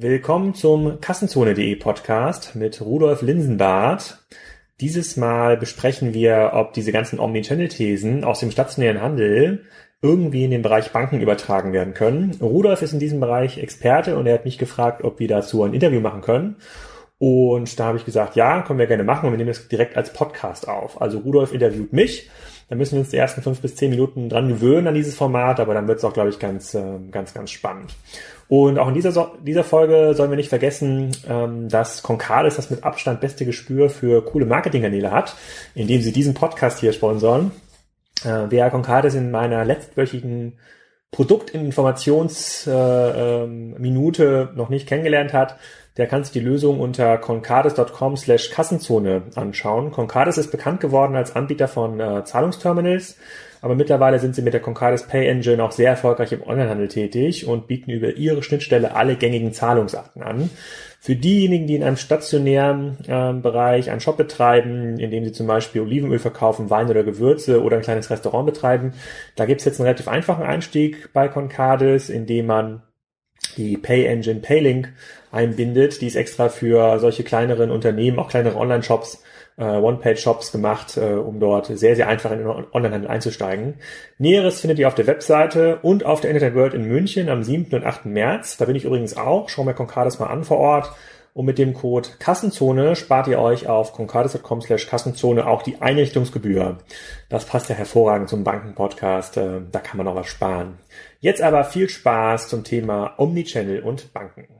Willkommen zum Kassenzone.de Podcast mit Rudolf Linsenbart. Dieses Mal besprechen wir, ob diese ganzen Omnichannel-Thesen aus dem stationären Handel irgendwie in den Bereich Banken übertragen werden können. Rudolf ist in diesem Bereich Experte und er hat mich gefragt, ob wir dazu ein Interview machen können. Und da habe ich gesagt, ja, können wir gerne machen und wir nehmen das direkt als Podcast auf. Also Rudolf interviewt mich. Da müssen wir uns die ersten fünf bis zehn Minuten dran gewöhnen an dieses Format, aber dann wird es auch, glaube ich, ganz, ähm, ganz, ganz spannend. Und auch in dieser, so dieser Folge sollen wir nicht vergessen, ähm, dass Concardis das mit Abstand beste Gespür für coole Marketingkanäle hat, indem sie diesen Podcast hier sponsoren. Äh, wer Concardis in meiner letztwöchigen Produktinformationsminute äh, ähm, noch nicht kennengelernt hat, der kann sich die Lösung unter concardis.com slash Kassenzone anschauen. Concardis ist bekannt geworden als Anbieter von äh, Zahlungsterminals, aber mittlerweile sind sie mit der Concardis Pay Engine auch sehr erfolgreich im Onlinehandel tätig und bieten über ihre Schnittstelle alle gängigen Zahlungsarten an. Für diejenigen, die in einem stationären äh, Bereich einen Shop betreiben, in dem sie zum Beispiel Olivenöl verkaufen, Wein oder Gewürze oder ein kleines Restaurant betreiben, da gibt es jetzt einen relativ einfachen Einstieg bei Concardis, indem man die Pay Engine Paylink einbindet. Die ist extra für solche kleineren Unternehmen, auch kleinere Online-Shops, One-Page-Shops gemacht, äh, um dort sehr, sehr einfach in den Onlinehandel einzusteigen. Näheres findet ihr auf der Webseite und auf der Internet World in München am 7. und 8. März. Da bin ich übrigens auch. Schau mir Concardis mal an vor Ort. Und mit dem Code Kassenzone spart ihr euch auf concardis.com slash Kassenzone auch die Einrichtungsgebühr. Das passt ja hervorragend zum Bankenpodcast. Äh, da kann man noch was sparen. Jetzt aber viel Spaß zum Thema Omnichannel und Banken.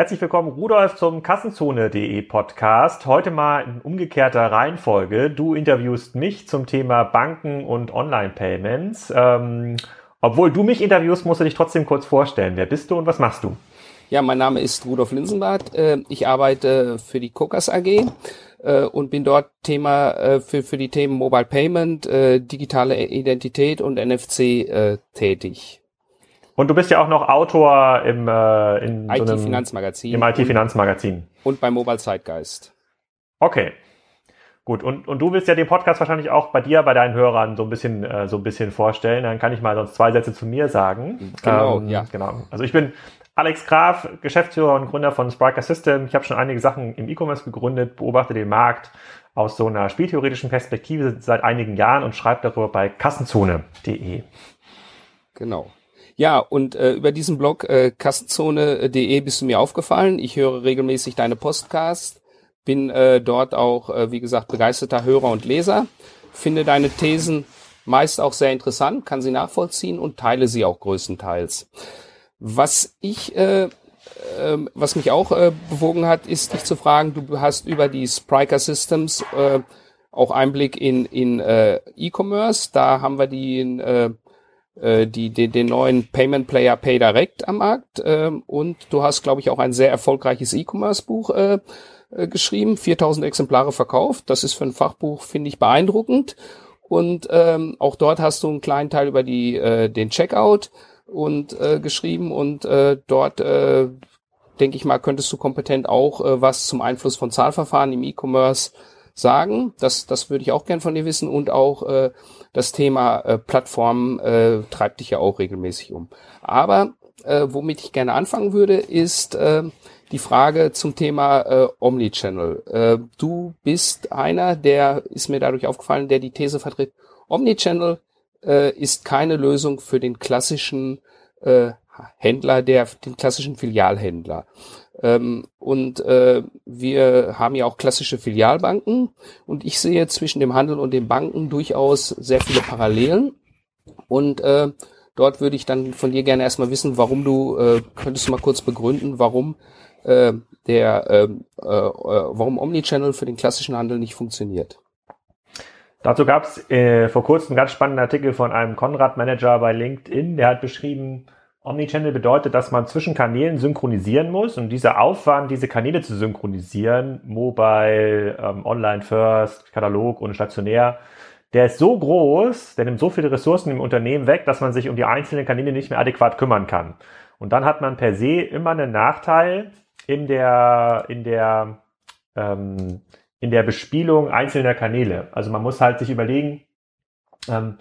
Herzlich willkommen, Rudolf, zum Kassenzone.de Podcast. Heute mal in umgekehrter Reihenfolge. Du interviewst mich zum Thema Banken und Online-Payments. Ähm, obwohl du mich interviewst, musst du dich trotzdem kurz vorstellen. Wer bist du und was machst du? Ja, mein Name ist Rudolf Linsenbart. Äh, ich arbeite für die Kokas AG äh, und bin dort Thema äh, für, für die Themen Mobile Payment, digitale Identität und NFC tätig. Und du bist ja auch noch Autor im äh, in IT-Finanzmagazin. Im IT-Finanzmagazin. Und, und beim Mobile Zeitgeist. Okay. Gut, und, und du willst ja den Podcast wahrscheinlich auch bei dir, bei deinen Hörern so ein bisschen, äh, so ein bisschen vorstellen. Dann kann ich mal sonst zwei Sätze zu mir sagen. Genau, ähm, ja. Genau. Also ich bin Alex Graf, Geschäftsführer und Gründer von Spriker System. Ich habe schon einige Sachen im E-Commerce gegründet, beobachte den Markt aus so einer spieltheoretischen Perspektive seit einigen Jahren und schreibe darüber bei kassenzone.de. Genau. Ja, und äh, über diesen Blog äh, kassenzone.de bist du mir aufgefallen. Ich höre regelmäßig deine Postcast, bin äh, dort auch, äh, wie gesagt, begeisterter Hörer und Leser, finde deine Thesen meist auch sehr interessant, kann sie nachvollziehen und teile sie auch größtenteils. Was ich äh, äh, was mich auch äh, bewogen hat, ist dich zu fragen, du hast über die Spriker Systems äh, auch Einblick in, in äh, E-Commerce. Da haben wir die äh, die, die, den neuen Payment Player PayDirect am Markt ähm, und du hast, glaube ich, auch ein sehr erfolgreiches E-Commerce-Buch äh, äh, geschrieben, 4000 Exemplare verkauft. Das ist für ein Fachbuch, finde ich, beeindruckend. Und ähm, auch dort hast du einen kleinen Teil über die, äh, den Checkout und äh, geschrieben und äh, dort äh, denke ich mal, könntest du kompetent auch äh, was zum Einfluss von Zahlverfahren im E-Commerce sagen. Das, das würde ich auch gern von dir wissen und auch äh, das Thema äh, Plattformen äh, treibt dich ja auch regelmäßig um. Aber äh, womit ich gerne anfangen würde, ist äh, die Frage zum Thema äh, Omnichannel. Äh, du bist einer, der ist mir dadurch aufgefallen, der die These vertritt, Omnichannel äh, ist keine Lösung für den klassischen äh, Händler, der den klassischen Filialhändler. Ähm, und äh, wir haben ja auch klassische Filialbanken und ich sehe zwischen dem Handel und den Banken durchaus sehr viele Parallelen. Und äh, dort würde ich dann von dir gerne erstmal wissen, warum du, äh, könntest du mal kurz begründen, warum äh, der, äh, äh, warum Omnichannel für den klassischen Handel nicht funktioniert. Dazu gab es äh, vor kurzem einen ganz spannenden Artikel von einem Konrad-Manager bei LinkedIn, der hat beschrieben, Omnichannel bedeutet, dass man zwischen Kanälen synchronisieren muss und dieser Aufwand, diese Kanäle zu synchronisieren, Mobile, ähm, Online First, Katalog und stationär, der ist so groß, der nimmt so viele Ressourcen im Unternehmen weg, dass man sich um die einzelnen Kanäle nicht mehr adäquat kümmern kann. Und dann hat man per se immer einen Nachteil in der, in der, ähm, in der Bespielung einzelner Kanäle. Also man muss halt sich überlegen, ähm,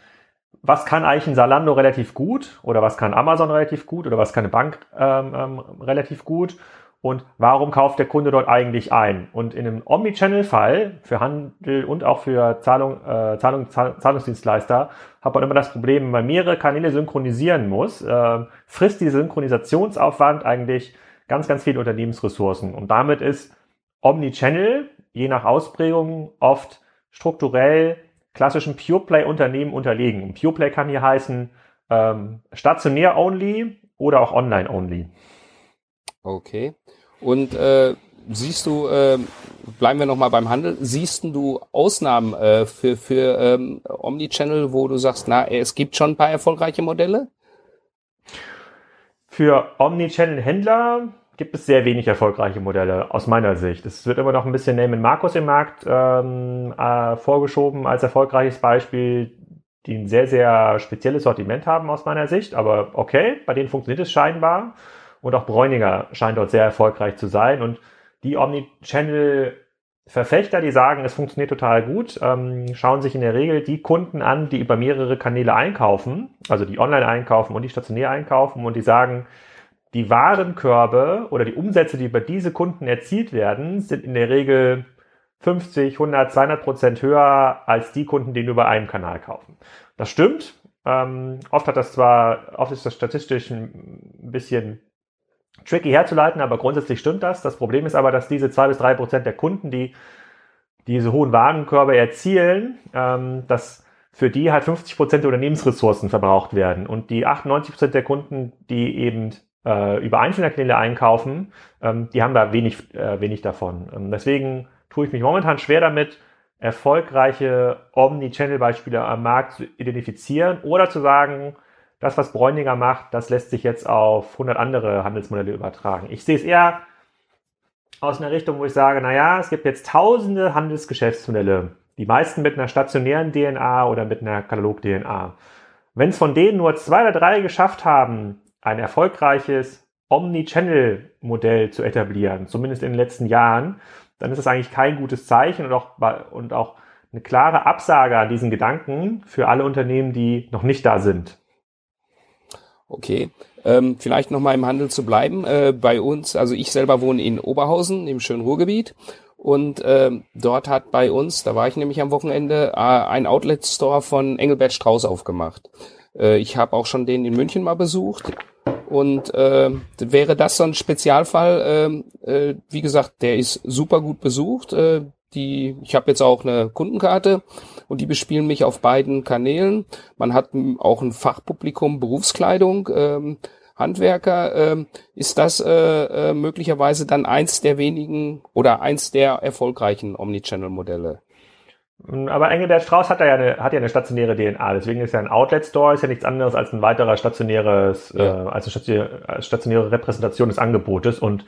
was kann eigentlich ein Salando relativ gut oder was kann Amazon relativ gut oder was kann eine Bank ähm, ähm, relativ gut und warum kauft der Kunde dort eigentlich ein? Und in einem Omnichannel-Fall für Handel und auch für Zahlung, äh, Zahlung, Zahl Zahlungsdienstleister hat man immer das Problem, wenn man mehrere Kanäle synchronisieren muss, äh, frisst dieser Synchronisationsaufwand eigentlich ganz, ganz viele Unternehmensressourcen. Und damit ist Omnichannel je nach Ausprägung oft strukturell klassischen Pure-Play-Unternehmen unterlegen. Und Pure-Play kann hier heißen ähm, stationär-only oder auch online-only. Okay. Und äh, siehst du, äh, bleiben wir nochmal beim Handel, siehst du Ausnahmen äh, für, für ähm, Omnichannel, wo du sagst, na, es gibt schon ein paar erfolgreiche Modelle? Für Omnichannel-Händler gibt es sehr wenig erfolgreiche Modelle aus meiner Sicht. Es wird immer noch ein bisschen Name Markus im Markt ähm, äh, vorgeschoben als erfolgreiches Beispiel, die ein sehr, sehr spezielles Sortiment haben aus meiner Sicht. Aber okay, bei denen funktioniert es scheinbar. Und auch Bräuninger scheint dort sehr erfolgreich zu sein. Und die Omnichannel Verfechter, die sagen, es funktioniert total gut, ähm, schauen sich in der Regel die Kunden an, die über mehrere Kanäle einkaufen, also die online einkaufen und die stationär einkaufen und die sagen, die Warenkörbe oder die Umsätze, die über diese Kunden erzielt werden, sind in der Regel 50, 100, 200 Prozent höher als die Kunden, die nur über einen Kanal kaufen. Das stimmt. Ähm, oft hat das zwar, oft ist das statistisch ein bisschen tricky herzuleiten, aber grundsätzlich stimmt das. Das Problem ist aber, dass diese zwei bis drei Prozent der Kunden, die diese hohen Warenkörbe erzielen, ähm, dass für die halt 50 Prozent der Unternehmensressourcen verbraucht werden. Und die 98 Prozent der Kunden, die eben äh, über einzelne Kanäle einkaufen, ähm, die haben da wenig, äh, wenig davon. Ähm, deswegen tue ich mich momentan schwer damit, erfolgreiche Omni-Channel-Beispiele am Markt zu identifizieren oder zu sagen, das, was Bräuninger macht, das lässt sich jetzt auf 100 andere Handelsmodelle übertragen. Ich sehe es eher aus einer Richtung, wo ich sage, naja, es gibt jetzt tausende Handelsgeschäftsmodelle, die meisten mit einer stationären DNA oder mit einer Katalog-DNA. Wenn es von denen nur zwei oder drei geschafft haben, ein erfolgreiches Omni-Channel-Modell zu etablieren, zumindest in den letzten Jahren, dann ist das eigentlich kein gutes Zeichen und auch, und auch eine klare Absage an diesen Gedanken für alle Unternehmen, die noch nicht da sind. Okay, ähm, vielleicht nochmal im Handel zu bleiben. Äh, bei uns, also ich selber wohne in Oberhausen im schönen Ruhrgebiet und äh, dort hat bei uns, da war ich nämlich am Wochenende, äh, ein Outlet-Store von Engelbert Strauß aufgemacht. Äh, ich habe auch schon den in München mal besucht. Und äh, wäre das so ein Spezialfall, äh, äh, wie gesagt, der ist super gut besucht. Äh, die, ich habe jetzt auch eine Kundenkarte und die bespielen mich auf beiden Kanälen. Man hat auch ein Fachpublikum Berufskleidung, ähm, Handwerker. Ähm, ist das äh, äh, möglicherweise dann eins der wenigen oder eins der erfolgreichen Omnichannel-Modelle? Aber Engelbert Strauß hat ja eine, hat ja eine stationäre DNA, deswegen ist ja ein Outlet Store ist ja nichts anderes als ein weiterer stationäres, ja. äh, als eine stationäre, stationäre Repräsentation des Angebotes und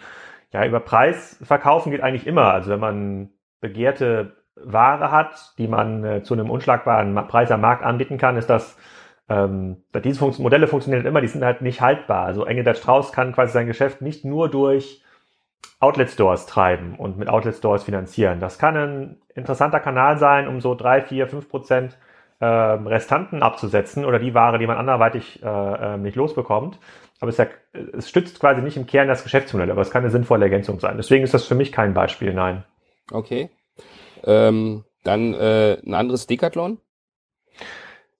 ja, über Preis verkaufen geht eigentlich immer. Also wenn man begehrte Ware hat, die man äh, zu einem unschlagbaren Preis am Markt anbieten kann, ist das ähm, diese Fun Modelle funktionieren immer, die sind halt nicht haltbar. Also Engelbert Strauß kann quasi sein Geschäft nicht nur durch Outlet Stores treiben und mit Outlet Stores finanzieren. Das kann ein interessanter Kanal sein, um so drei, vier, fünf Prozent äh, Restanten abzusetzen oder die Ware, die man anderweitig äh, ähm, nicht losbekommt. Aber es, ja, es stützt quasi nicht im Kern das Geschäftsmodell, aber es kann eine sinnvolle Ergänzung sein. Deswegen ist das für mich kein Beispiel, nein. Okay. Ähm, dann äh, ein anderes Decathlon.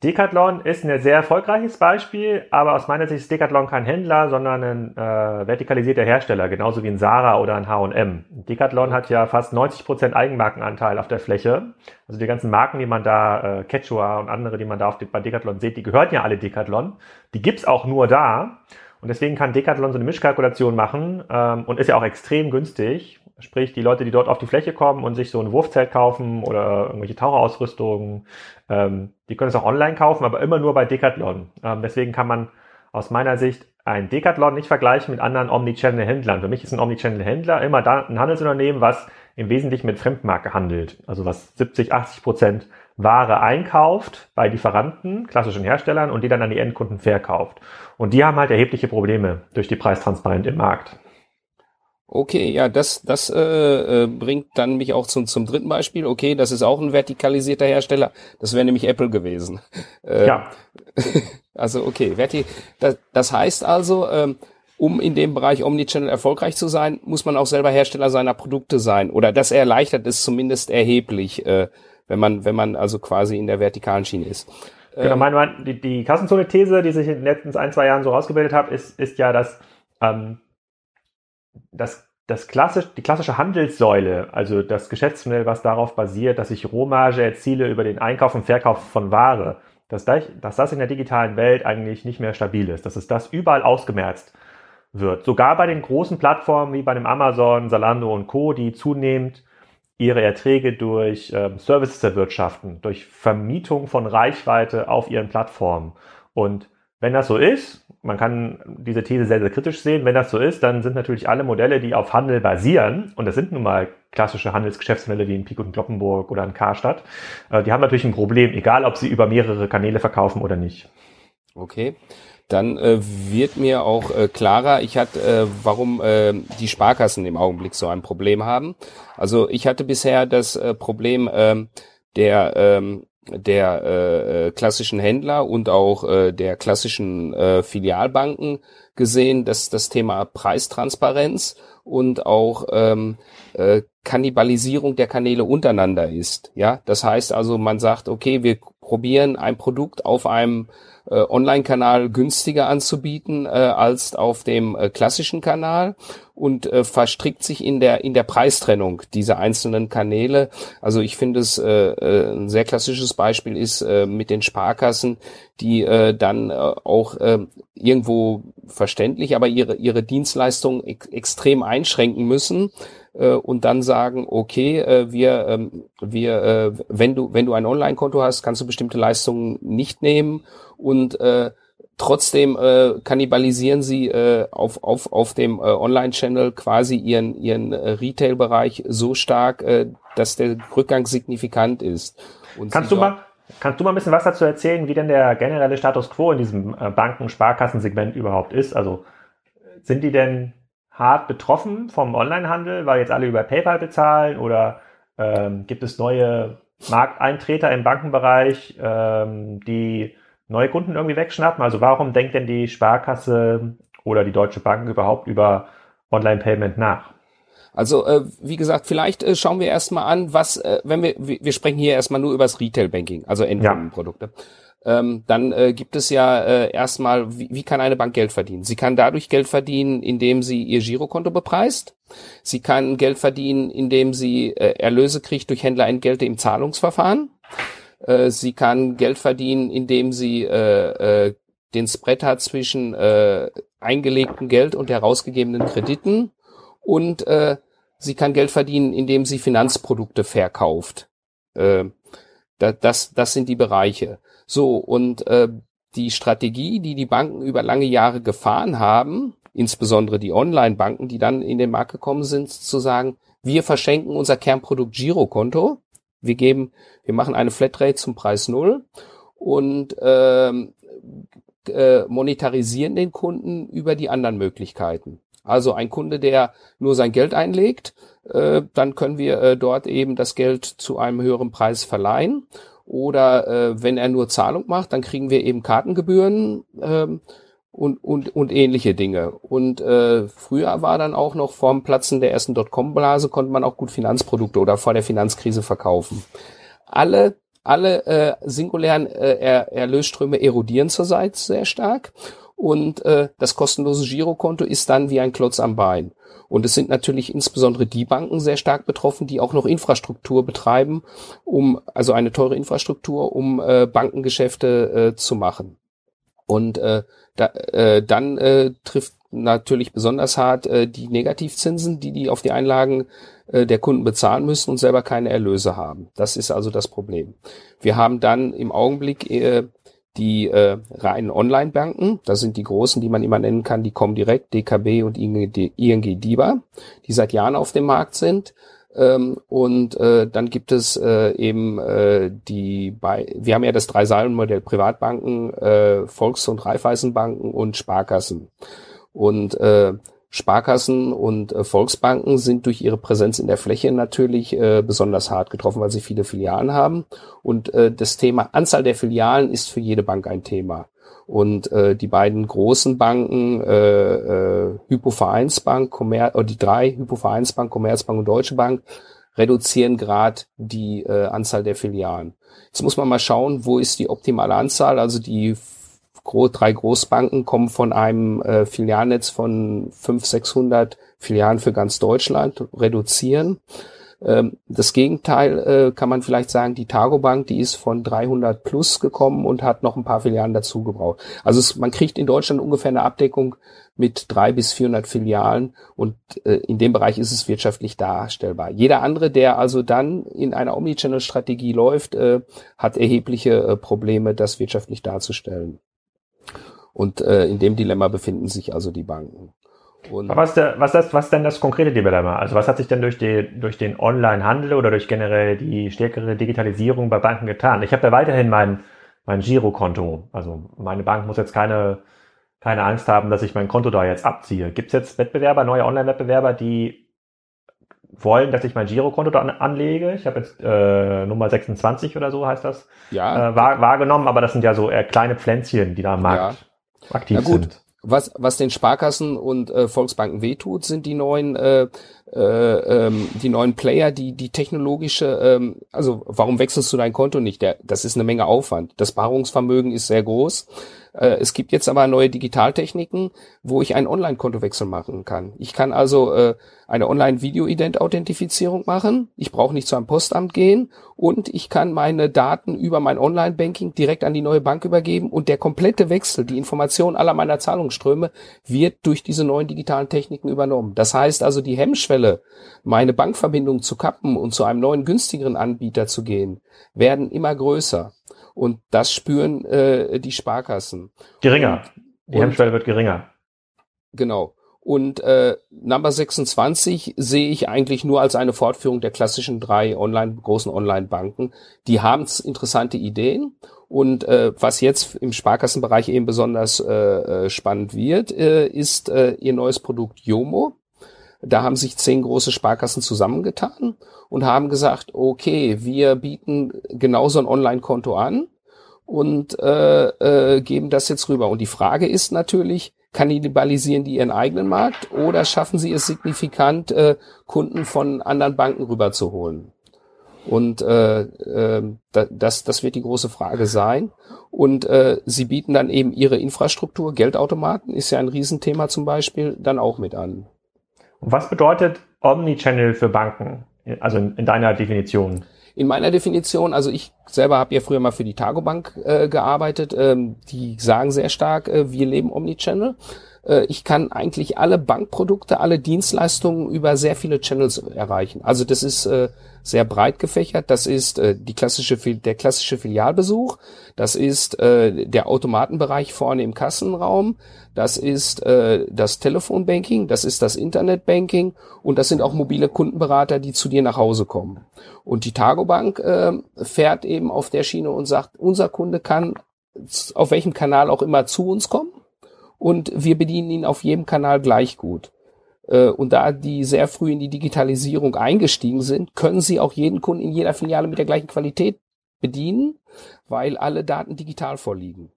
Decathlon ist ein sehr erfolgreiches Beispiel, aber aus meiner Sicht ist Decathlon kein Händler, sondern ein äh, vertikalisierter Hersteller, genauso wie ein Sarah oder ein H&M. Decathlon hat ja fast 90 Prozent Eigenmarkenanteil auf der Fläche. Also die ganzen Marken, die man da, äh, Quechua und andere, die man da auf, bei Decathlon sieht, die gehören ja alle Decathlon. Die gibt's auch nur da. Und deswegen kann Decathlon so eine Mischkalkulation machen ähm, und ist ja auch extrem günstig. Sprich, die Leute, die dort auf die Fläche kommen und sich so ein Wurfzelt kaufen oder irgendwelche Taucherausrüstungen, ähm, die können es auch online kaufen, aber immer nur bei Decathlon. Ähm, deswegen kann man aus meiner Sicht ein Decathlon nicht vergleichen mit anderen Omnichannel-Händlern. Für mich ist ein Omnichannel-Händler immer da ein Handelsunternehmen, was im Wesentlichen mit Fremdmarke handelt. Also was 70, 80 Prozent Ware einkauft bei Lieferanten, klassischen Herstellern und die dann an die Endkunden verkauft. Und die haben halt erhebliche Probleme durch die Preistransparenz im Markt. Okay, ja, das, das äh, äh, bringt dann mich auch zum, zum dritten Beispiel. Okay, das ist auch ein vertikalisierter Hersteller. Das wäre nämlich Apple gewesen. Äh, ja. Also okay, verti das, das heißt also, ähm, um in dem Bereich Omnichannel erfolgreich zu sein, muss man auch selber Hersteller seiner Produkte sein. Oder das erleichtert es zumindest erheblich, äh, wenn man, wenn man also quasi in der vertikalen Schiene ist. Genau, ähm, mein, die, die Kassenzone-These, die sich in den letzten ein, zwei Jahren so rausgebildet hat, ist, ist ja, dass ähm, das, das klassisch, die klassische Handelssäule, also das Geschäftsmodell, was darauf basiert, dass ich Rohmarge erziele über den Einkauf und Verkauf von Ware, dass das, dass das in der digitalen Welt eigentlich nicht mehr stabil ist, dass es das überall ausgemerzt wird. Sogar bei den großen Plattformen wie bei dem Amazon, Salando und Co., die zunehmend ihre Erträge durch ähm, Services erwirtschaften, durch Vermietung von Reichweite auf ihren Plattformen. Und wenn das so ist, man kann diese These sehr, sehr kritisch sehen. Wenn das so ist, dann sind natürlich alle Modelle, die auf Handel basieren, und das sind nun mal klassische Handelsgeschäftsmodelle wie in Pik und Kloppenburg oder in Karstadt, äh, die haben natürlich ein Problem, egal ob sie über mehrere Kanäle verkaufen oder nicht. Okay. Dann äh, wird mir auch äh, klarer, ich hatte, äh, warum äh, die Sparkassen im Augenblick so ein Problem haben. Also ich hatte bisher das äh, Problem äh, der ähm, der äh, äh, klassischen Händler und auch äh, der klassischen äh, Filialbanken gesehen, dass das Thema Preistransparenz und auch ähm, äh, Kannibalisierung der Kanäle untereinander ist. Ja, das heißt also, man sagt, okay, wir probieren ein Produkt auf einem äh, Online-Kanal günstiger anzubieten äh, als auf dem äh, klassischen Kanal und äh, verstrickt sich in der in der Preistrennung dieser einzelnen Kanäle. Also ich finde es äh, äh, ein sehr klassisches Beispiel ist äh, mit den Sparkassen, die äh, dann äh, auch äh, irgendwo verständlich, aber ihre ihre Dienstleistungen ex extrem einschränken müssen äh, und dann sagen, okay, äh, wir, ähm, wir, äh, wenn du, wenn du ein Online-Konto hast, kannst du bestimmte Leistungen nicht nehmen und äh, trotzdem äh, kannibalisieren sie äh, auf, auf, auf dem äh, Online-Channel quasi ihren, ihren äh, Retail-Bereich so stark, äh, dass der Rückgang signifikant ist. Und kannst du mal, kannst du mal ein bisschen was dazu erzählen, wie denn der generelle Status quo in diesem äh, Banken-Sparkassensegment überhaupt ist? Also sind die denn hart betroffen vom Onlinehandel, weil jetzt alle über PayPal bezahlen oder ähm, gibt es neue Markteintreter im Bankenbereich, ähm, die neue Kunden irgendwie wegschnappen? Also warum denkt denn die Sparkasse oder die Deutsche Bank überhaupt über Online-Payment nach? Also äh, wie gesagt, vielleicht äh, schauen wir erstmal an, was, äh, wenn wir, wir sprechen hier erstmal nur über das Retail-Banking, also Endkundenprodukte. Ja ähm, dann äh, gibt es ja äh, erstmal, wie, wie kann eine Bank Geld verdienen? Sie kann dadurch Geld verdienen, indem sie ihr Girokonto bepreist. Sie kann Geld verdienen, indem sie äh, Erlöse kriegt durch Händlerentgelte im Zahlungsverfahren. Äh, sie kann Geld verdienen, indem sie äh, äh, den Spread hat zwischen äh, eingelegtem Geld und herausgegebenen Krediten. Und äh, sie kann Geld verdienen, indem sie Finanzprodukte verkauft. Äh, das, das sind die Bereiche. So, und äh, die Strategie, die die Banken über lange Jahre gefahren haben, insbesondere die Online-Banken, die dann in den Markt gekommen sind, zu sagen, wir verschenken unser Kernprodukt Girokonto, wir geben, wir machen eine Flatrate zum Preis Null und ähm, äh, monetarisieren den Kunden über die anderen Möglichkeiten. Also ein Kunde, der nur sein Geld einlegt, äh, dann können wir äh, dort eben das Geld zu einem höheren Preis verleihen oder äh, wenn er nur Zahlung macht, dann kriegen wir eben Kartengebühren ähm, und, und, und ähnliche Dinge. Und äh, früher war dann auch noch vorm Platzen der ersten Dotcom-Blase konnte man auch gut Finanzprodukte oder vor der Finanzkrise verkaufen. Alle alle äh, singulären äh, er Erlösströme erodieren zurzeit sehr stark und äh, das kostenlose Girokonto ist dann wie ein Klotz am Bein. Und es sind natürlich insbesondere die Banken sehr stark betroffen, die auch noch Infrastruktur betreiben, um also eine teure Infrastruktur, um äh, Bankengeschäfte äh, zu machen. Und äh, da, äh, dann äh, trifft natürlich besonders hart äh, die Negativzinsen, die die auf die Einlagen äh, der Kunden bezahlen müssen und selber keine Erlöse haben. Das ist also das Problem. Wir haben dann im Augenblick äh, die äh, reinen Online-Banken, das sind die großen, die man immer nennen kann, die kommen direkt, DKB und ING, DIBA, die seit Jahren auf dem Markt sind. Ähm, und äh, dann gibt es äh, eben äh, die bei wir haben ja das Drei-Säulen-Modell Privatbanken, äh, Volks- und Raiffeisenbanken und Sparkassen. Und äh, Sparkassen und äh, Volksbanken sind durch ihre Präsenz in der Fläche natürlich äh, besonders hart getroffen, weil sie viele Filialen haben. Und äh, das Thema Anzahl der Filialen ist für jede Bank ein Thema. Und äh, die beiden großen Banken, äh, äh, Hypovereinsbank, Commer oder die drei, Hypovereinsbank, Commerzbank und Deutsche Bank, reduzieren gerade die äh, Anzahl der Filialen. Jetzt muss man mal schauen, wo ist die optimale Anzahl. Also die drei Großbanken kommen von einem äh, Filialnetz von 500, 600 Filialen für ganz Deutschland, reduzieren. Ähm, das Gegenteil äh, kann man vielleicht sagen, die Targo Bank, die ist von 300 plus gekommen und hat noch ein paar Filialen dazu gebraucht. Also es, man kriegt in Deutschland ungefähr eine Abdeckung mit drei bis 400 Filialen und äh, in dem Bereich ist es wirtschaftlich darstellbar. Jeder andere, der also dann in einer Omnichannel-Strategie läuft, äh, hat erhebliche Probleme, das wirtschaftlich darzustellen. Und in dem Dilemma befinden sich also die Banken. Und was, der, was, das, was denn das konkrete Dilemma? Also was hat sich denn durch, die, durch den Online-Handel oder durch generell die stärkere Digitalisierung bei Banken getan? Ich habe ja weiterhin mein, mein Girokonto. Also meine Bank muss jetzt keine, keine Angst haben, dass ich mein Konto da jetzt abziehe. Gibt es jetzt Wettbewerber, neue Online-Wettbewerber, die wollen, dass ich mein Girokonto da anlege? Ich habe jetzt äh, Nummer 26 oder so heißt das ja. äh, wahr, wahrgenommen, aber das sind ja so eher kleine Pflänzchen, die da am Markt ja. aktiv ja, gut. sind. Was, was den Sparkassen und äh, Volksbanken wehtut, sind die neuen, äh, äh, ähm, die neuen Player, die die technologische, ähm, also warum wechselst du dein Konto nicht? Der, das ist eine Menge Aufwand. Das Barungsvermögen ist sehr groß. Äh, es gibt jetzt aber neue Digitaltechniken, wo ich einen Online-Kontowechsel machen kann. Ich kann also äh, eine Online-Video-Ident-Authentifizierung machen. Ich brauche nicht zu einem Postamt gehen und ich kann meine Daten über mein Online-Banking direkt an die neue Bank übergeben und der komplette Wechsel, die Information aller meiner Zahlungsströme wird durch diese neuen digitalen Techniken übernommen. Das heißt also, die Hemmschwelle, meine Bankverbindung zu kappen und zu einem neuen günstigeren Anbieter zu gehen, werden immer größer. Und das spüren äh, die Sparkassen. Geringer. Und, die Hemmschwelle wird geringer. Genau. Und äh, Number 26 sehe ich eigentlich nur als eine Fortführung der klassischen drei Online großen Online-Banken. Die haben interessante Ideen und äh, was jetzt im Sparkassenbereich eben besonders äh, äh, spannend wird, äh, ist äh, ihr neues Produkt Yomo. Da haben sich zehn große Sparkassen zusammengetan und haben gesagt, okay, wir bieten genauso ein Online-Konto an und äh, äh, geben das jetzt rüber. Und die Frage ist natürlich, kannibalisieren die ihren eigenen Markt oder schaffen sie es signifikant, äh, Kunden von anderen Banken rüberzuholen? Und äh, äh, das, das wird die große Frage sein. Und äh, sie bieten dann eben ihre Infrastruktur, Geldautomaten ist ja ein Riesenthema zum Beispiel, dann auch mit an. Und was bedeutet Omnichannel für Banken? Also in, in deiner Definition? In meiner Definition, also ich selber habe ja früher mal für die Targobank äh, gearbeitet, ähm, die sagen sehr stark, äh, wir leben Omnichannel. Äh, ich kann eigentlich alle Bankprodukte, alle Dienstleistungen über sehr viele Channels erreichen. Also das ist äh, sehr breit gefächert. Das ist äh, die klassische, der klassische Filialbesuch. Das ist äh, der Automatenbereich vorne im Kassenraum. Das ist äh, das Telefonbanking. Das ist das Internetbanking. Und das sind auch mobile Kundenberater, die zu dir nach Hause kommen. Und die Targobank äh, fährt eben auf der Schiene und sagt, unser Kunde kann auf welchem Kanal auch immer zu uns kommen. Und wir bedienen ihn auf jedem Kanal gleich gut. Äh, und da die sehr früh in die Digitalisierung eingestiegen sind, können sie auch jeden Kunden in jeder Filiale mit der gleichen Qualität bedienen, weil alle Daten digital vorliegen.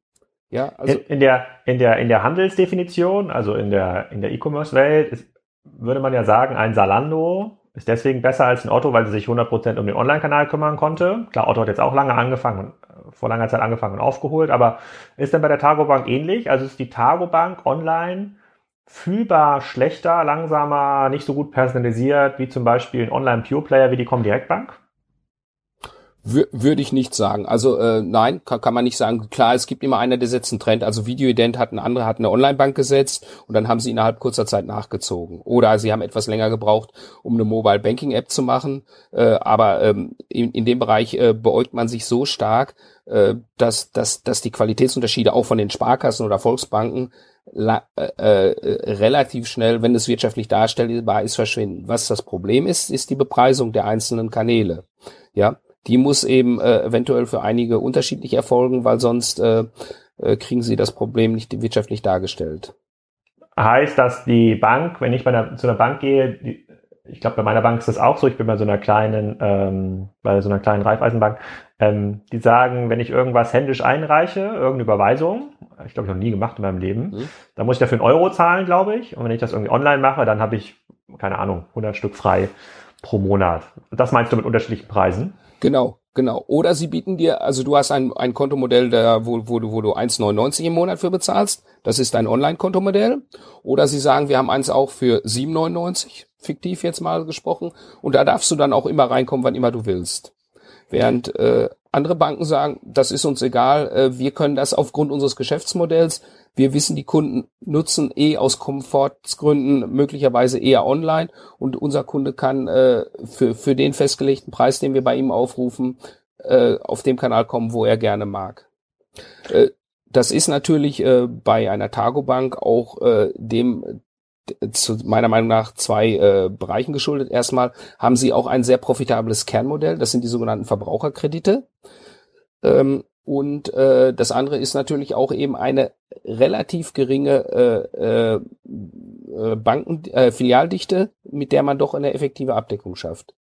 Ja, also in, in der in der in der Handelsdefinition, also in der in der E-Commerce-Welt, würde man ja sagen, ein Salando ist deswegen besser als ein Otto, weil sie sich 100% um den Online-Kanal kümmern konnte. Klar, Otto hat jetzt auch lange angefangen, vor langer Zeit angefangen und aufgeholt, aber ist dann bei der Targobank ähnlich? Also ist die Targobank online fühlbar schlechter, langsamer, nicht so gut personalisiert wie zum Beispiel ein Online-Pure-Player wie die Comdirect Bank? Würde ich nicht sagen. Also äh, nein, kann, kann man nicht sagen. Klar, es gibt immer einer, der setzt einen Trend. Also Videoident hat ein anderer, hat eine Online-Bank gesetzt und dann haben sie innerhalb kurzer Zeit nachgezogen. Oder sie haben etwas länger gebraucht, um eine Mobile Banking App zu machen. Äh, aber ähm, in, in dem Bereich äh, beäugt man sich so stark, äh, dass, dass, dass die Qualitätsunterschiede auch von den Sparkassen oder Volksbanken la, äh, äh, relativ schnell, wenn es wirtschaftlich darstellbar ist, verschwinden. Was das Problem ist, ist die Bepreisung der einzelnen Kanäle. Ja, die muss eben äh, eventuell für einige unterschiedlich erfolgen, weil sonst äh, äh, kriegen sie das Problem nicht wirtschaftlich dargestellt. heißt, dass die Bank, wenn ich bei einer, zu einer Bank gehe, die, ich glaube, bei meiner Bank ist das auch so, ich bin bei so einer kleinen, ähm, bei so einer kleinen Raiffeisenbank, ähm, die sagen, wenn ich irgendwas händisch einreiche, irgendeine Überweisung, ich glaube, ich noch nie gemacht in meinem Leben, mhm. dann muss ich dafür einen Euro zahlen, glaube ich. Und wenn ich das irgendwie online mache, dann habe ich, keine Ahnung, 100 Stück frei pro Monat. Das meinst du mit unterschiedlichen Preisen? Genau, genau. Oder sie bieten dir, also du hast ein, ein Kontomodell, da, wo, wo, du, wo du 1,99 im Monat für bezahlst. Das ist dein Online-Kontomodell. Oder sie sagen, wir haben eins auch für 7,99, fiktiv jetzt mal gesprochen. Und da darfst du dann auch immer reinkommen, wann immer du willst. Während äh, andere Banken sagen, das ist uns egal, äh, wir können das aufgrund unseres Geschäftsmodells wir wissen, die Kunden nutzen eh aus Komfortgründen möglicherweise eher online und unser Kunde kann äh, für, für den festgelegten Preis, den wir bei ihm aufrufen, äh, auf dem Kanal kommen, wo er gerne mag. Äh, das ist natürlich äh, bei einer Targobank auch äh, dem zu meiner Meinung nach zwei äh, Bereichen geschuldet. Erstmal haben sie auch ein sehr profitables Kernmodell, das sind die sogenannten Verbraucherkredite. Ähm, und äh, das andere ist natürlich auch eben eine relativ geringe äh, äh, Banken, äh, Filialdichte, mit der man doch eine effektive Abdeckung schafft.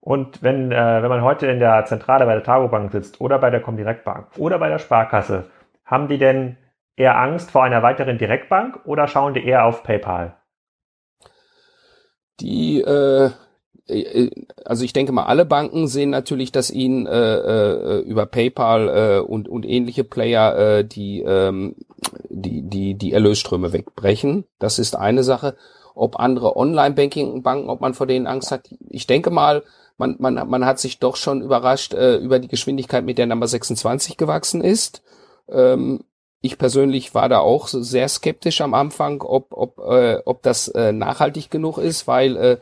Und wenn, äh, wenn man heute in der Zentrale bei der Targobank sitzt oder bei der Comdirect Bank oder bei der Sparkasse, haben die denn eher Angst vor einer weiteren Direktbank oder schauen die eher auf PayPal? Die äh, äh, also ich denke mal, alle Banken sehen natürlich, dass ihnen äh, äh, über PayPal äh, und, und ähnliche Player äh, die, ähm, die, die, die Erlösströme wegbrechen. Das ist eine Sache. Ob andere Online-Banking-Banken, ob man vor denen Angst hat, ich denke mal, man, man, man hat sich doch schon überrascht äh, über die Geschwindigkeit, mit der Number 26 gewachsen ist. Ähm, ich persönlich war da auch sehr skeptisch am Anfang, ob, ob, äh, ob das äh, nachhaltig genug ist, weil äh,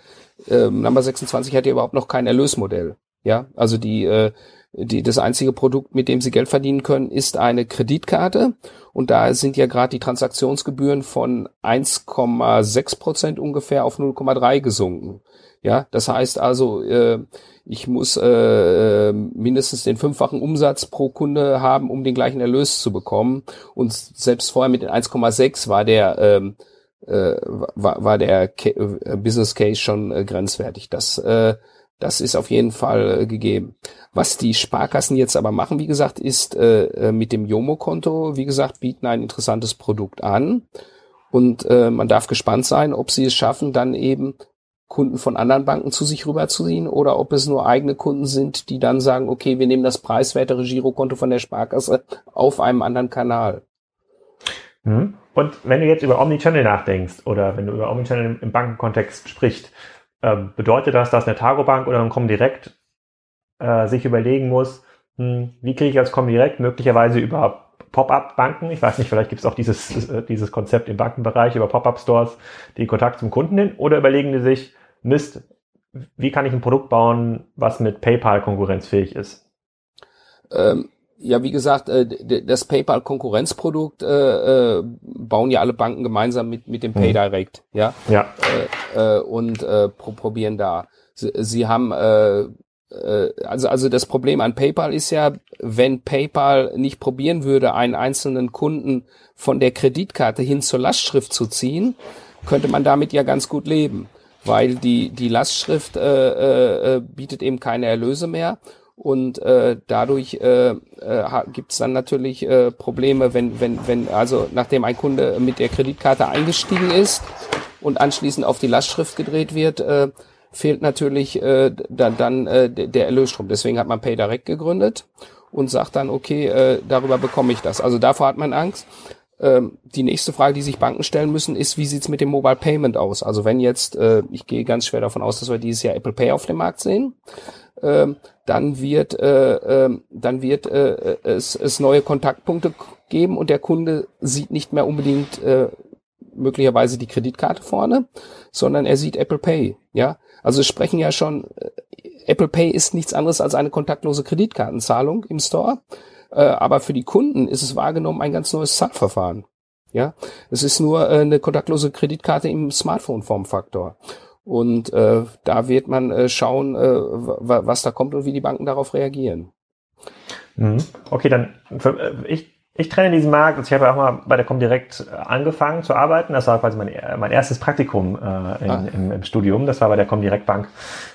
äh, Number 26 hat ja überhaupt noch kein Erlösmodell. Ja, also die, äh, die, das einzige Produkt, mit dem sie Geld verdienen können, ist eine Kreditkarte. Und da sind ja gerade die Transaktionsgebühren von 1,6 Prozent ungefähr auf 0,3 gesunken. Ja, das heißt also, äh, ich muss äh, mindestens den fünffachen Umsatz pro Kunde haben, um den gleichen Erlös zu bekommen. Und selbst vorher mit den 1,6 war der ähm, äh, war, war der Ca äh, Business Case schon äh, grenzwertig. Das, äh, das ist auf jeden Fall äh, gegeben. Was die Sparkassen jetzt aber machen, wie gesagt, ist äh, äh, mit dem Jomo-Konto, wie gesagt, bieten ein interessantes Produkt an. Und äh, man darf gespannt sein, ob sie es schaffen, dann eben Kunden von anderen Banken zu sich rüberzuziehen oder ob es nur eigene Kunden sind, die dann sagen, okay, wir nehmen das preiswertere Girokonto von der Sparkasse auf einem anderen Kanal. Mhm. Und wenn du jetzt über Omnichannel nachdenkst oder wenn du über Omnichannel im Bankenkontext sprichst, ähm, bedeutet das, dass eine Targobank oder ein Comdirect äh, sich überlegen muss, hm, wie kriege ich als Comdirect möglicherweise über Pop-up-Banken, ich weiß nicht, vielleicht gibt es auch dieses, äh, dieses Konzept im Bankenbereich über Pop-up-Stores, den Kontakt zum Kunden hin, oder überlegen die sich, Mist, wie kann ich ein Produkt bauen, was mit PayPal konkurrenzfähig ist? Ähm, ja, wie gesagt, äh, das PayPal-Konkurrenzprodukt äh, äh, bauen ja alle Banken gemeinsam mit, mit dem mhm. PayDirect, ja. Ja. Äh, äh, und äh, pro probieren da. Sie, sie haben äh, äh, also, also das Problem an PayPal ist ja, wenn PayPal nicht probieren würde, einen einzelnen Kunden von der Kreditkarte hin zur Lastschrift zu ziehen, könnte man damit ja ganz gut leben, weil die die Lastschrift äh, äh, bietet eben keine Erlöse mehr und äh, dadurch äh, äh, gibt es dann natürlich äh, Probleme, wenn, wenn, wenn, also nachdem ein Kunde mit der Kreditkarte eingestiegen ist und anschließend auf die Lastschrift gedreht wird, äh, fehlt natürlich äh, dann, dann äh, der Erlösstrom. Deswegen hat man PayDirect gegründet und sagt dann, okay, äh, darüber bekomme ich das. Also davor hat man Angst. Ähm, die nächste Frage, die sich Banken stellen müssen, ist, wie sieht's mit dem Mobile Payment aus? Also wenn jetzt, äh, ich gehe ganz schwer davon aus, dass wir dieses Jahr Apple Pay auf dem Markt sehen, ähm, dann wird, äh, äh, dann wird äh, es, es neue Kontaktpunkte geben und der Kunde sieht nicht mehr unbedingt äh, möglicherweise die Kreditkarte vorne, sondern er sieht Apple Pay. Ja, also sprechen ja schon, äh, Apple Pay ist nichts anderes als eine kontaktlose Kreditkartenzahlung im Store, äh, aber für die Kunden ist es wahrgenommen ein ganz neues Zahlverfahren. Ja, es ist nur äh, eine kontaktlose Kreditkarte im Smartphone-Formfaktor. Und äh, da wird man äh, schauen, äh, was da kommt und wie die Banken darauf reagieren. Mhm. Okay, dann für, äh, ich ich trenne diesen Markt. Also ich habe ja auch mal bei der Comdirect äh, angefangen zu arbeiten. Das war quasi mein, mein erstes Praktikum äh, in, ah. im, im, Studium. Das war bei der Comdirect Bank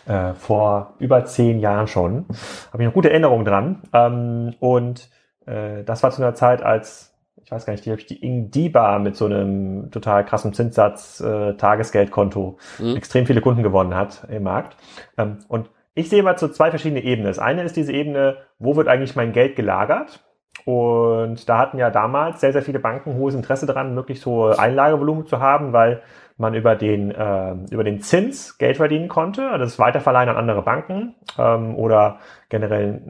äh, vor über zehn Jahren schon. Habe ich noch gute Erinnerungen dran. Ähm, und äh, das war zu einer Zeit, als ich weiß gar nicht, die habe ich die Ingdiba mit so einem total krassen Zinssatz äh, Tagesgeldkonto mhm. extrem viele Kunden gewonnen hat im Markt. Ähm, und ich sehe mal so zwei verschiedene Ebenen. Das eine ist diese Ebene, wo wird eigentlich mein Geld gelagert? Und da hatten ja damals sehr, sehr viele Banken hohes Interesse daran, möglichst hohe Einlagevolumen zu haben, weil man über den, äh, über den Zins Geld verdienen konnte, das Weiterverleihen an andere Banken ähm, oder generell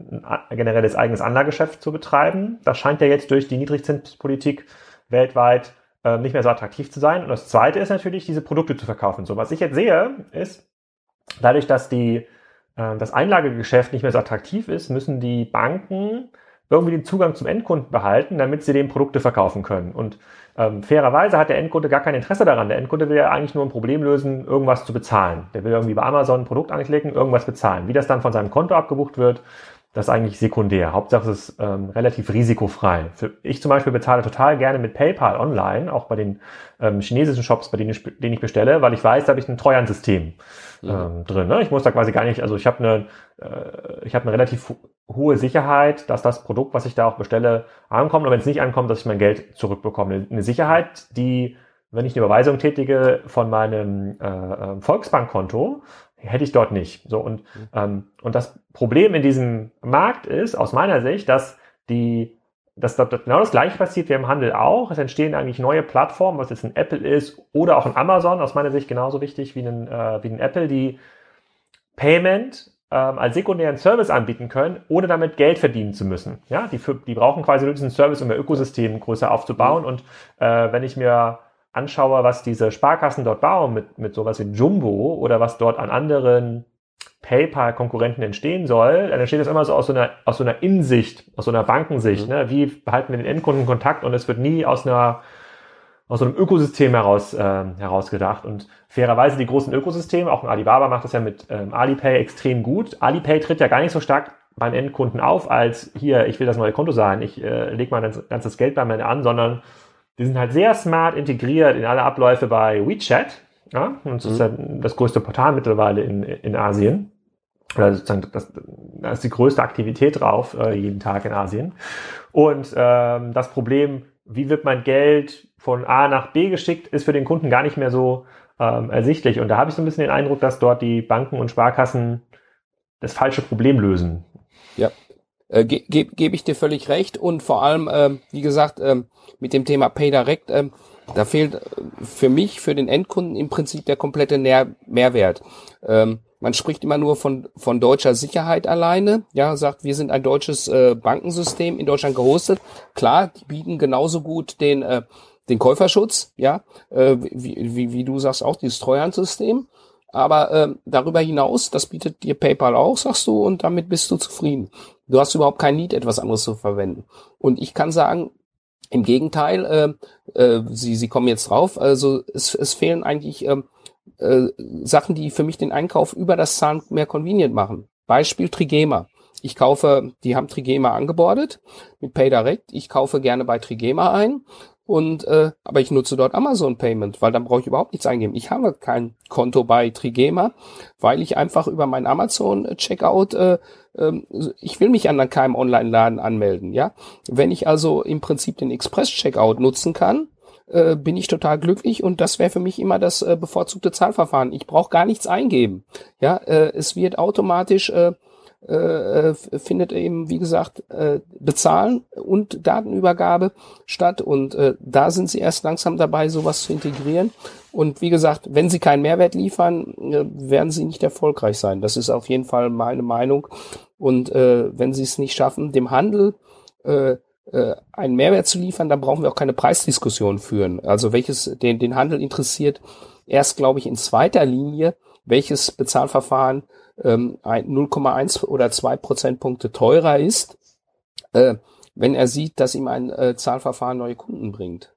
generelles eigenes Anlagegeschäft zu betreiben. Das scheint ja jetzt durch die Niedrigzinspolitik weltweit äh, nicht mehr so attraktiv zu sein. Und das Zweite ist natürlich, diese Produkte zu verkaufen. So, was ich jetzt sehe, ist, dadurch, dass die, äh, das Einlagegeschäft nicht mehr so attraktiv ist, müssen die Banken irgendwie den Zugang zum Endkunden behalten, damit sie dem Produkte verkaufen können. Und ähm, fairerweise hat der Endkunde gar kein Interesse daran. Der Endkunde will ja eigentlich nur ein Problem lösen, irgendwas zu bezahlen. Der will irgendwie bei Amazon ein Produkt anklicken, irgendwas bezahlen. Wie das dann von seinem Konto abgebucht wird, das ist eigentlich sekundär. Hauptsache es ist ähm, relativ risikofrei. Für, ich zum Beispiel bezahle total gerne mit PayPal online, auch bei den ähm, chinesischen Shops, bei denen ich, denen ich bestelle, weil ich weiß, da habe ich ein Treuhandsystem mhm. ähm, drin. Ne? Ich muss da quasi gar nicht, also ich habe eine, äh, ich habe eine relativ hohe Sicherheit, dass das Produkt, was ich da auch bestelle, ankommt. Und wenn es nicht ankommt, dass ich mein Geld zurückbekomme. Eine Sicherheit, die, wenn ich eine Überweisung tätige von meinem äh, äh Volksbankkonto, hätte ich dort nicht. So und mhm. ähm, und das Problem in diesem Markt ist aus meiner Sicht, dass die dass dort genau das gleiche passiert wie im Handel auch. Es entstehen eigentlich neue Plattformen, was jetzt ein Apple ist oder auch ein Amazon, aus meiner Sicht genauso wichtig wie ein, äh, wie ein Apple, die Payment ähm, als sekundären Service anbieten können, ohne damit Geld verdienen zu müssen. Ja, die, die brauchen quasi nur diesen Service, um ihr Ökosystem größer aufzubauen. Mhm. Und äh, wenn ich mir anschaue, was diese Sparkassen dort bauen mit, mit sowas wie Jumbo oder was dort an anderen PayPal-Konkurrenten entstehen soll, dann entsteht das immer so aus so einer, aus so einer Insicht, aus so einer Bankensicht. Mhm. Ne? Wie behalten wir den Endkunden Kontakt und es wird nie aus einer aus so einem Ökosystem heraus, äh, herausgedacht. Und fairerweise die großen Ökosysteme, auch ein Alibaba macht das ja mit ähm, Alipay extrem gut. Alipay tritt ja gar nicht so stark beim Endkunden auf, als hier, ich will das neue Konto sein, ich äh, lege mal ein ganzes Geld bei mir an, sondern die sind halt sehr smart integriert in alle Abläufe bei WeChat. Ja? Und das mhm. ist ja das größte Portal mittlerweile in, in Asien. Oder sozusagen das, da ist die größte Aktivität drauf, äh, jeden Tag in Asien. Und ähm, das Problem, wie wird mein Geld von A nach B geschickt, ist für den Kunden gar nicht mehr so ähm, ersichtlich. Und da habe ich so ein bisschen den Eindruck, dass dort die Banken und Sparkassen das falsche Problem lösen. Ja, äh, Gebe ge geb ich dir völlig recht. Und vor allem, äh, wie gesagt, äh, mit dem Thema Pay Direct, äh, da fehlt äh, für mich, für den Endkunden im Prinzip der komplette Nähr Mehrwert. Ähm, man spricht immer nur von, von deutscher Sicherheit alleine. Ja, sagt, wir sind ein deutsches äh, Bankensystem in Deutschland gehostet. Klar, die bieten genauso gut den, äh, den Käuferschutz, ja, äh, wie, wie, wie du sagst, auch dieses Treuhandsystem. Aber äh, darüber hinaus, das bietet dir PayPal auch, sagst du, und damit bist du zufrieden. Du hast überhaupt kein Need, etwas anderes zu verwenden. Und ich kann sagen, im Gegenteil, äh, äh, sie, sie kommen jetzt drauf, also es, es fehlen eigentlich äh, äh, Sachen, die für mich den Einkauf über das Zahlen mehr convenient machen. Beispiel Trigema. Ich kaufe, die haben Trigema angebordet mit PayDirect. Ich kaufe gerne bei Trigema ein und äh, aber ich nutze dort Amazon Payment, weil dann brauche ich überhaupt nichts eingeben. Ich habe kein Konto bei Trigema, weil ich einfach über mein Amazon Checkout äh, äh, ich will mich an keinem Online-Laden anmelden, ja. Wenn ich also im Prinzip den Express Checkout nutzen kann, äh, bin ich total glücklich und das wäre für mich immer das äh, bevorzugte Zahlverfahren. Ich brauche gar nichts eingeben, ja. Äh, es wird automatisch äh, findet eben, wie gesagt, äh, Bezahlen und Datenübergabe statt. Und äh, da sind sie erst langsam dabei, sowas zu integrieren. Und wie gesagt, wenn sie keinen Mehrwert liefern, äh, werden sie nicht erfolgreich sein. Das ist auf jeden Fall meine Meinung. Und äh, wenn sie es nicht schaffen, dem Handel äh, einen Mehrwert zu liefern, dann brauchen wir auch keine Preisdiskussion führen. Also welches den, den Handel interessiert, erst glaube ich in zweiter Linie, welches Bezahlverfahren ähm, 0,1 oder 2 Prozentpunkte teurer ist, äh, wenn er sieht, dass ihm ein äh, Zahlverfahren neue Kunden bringt.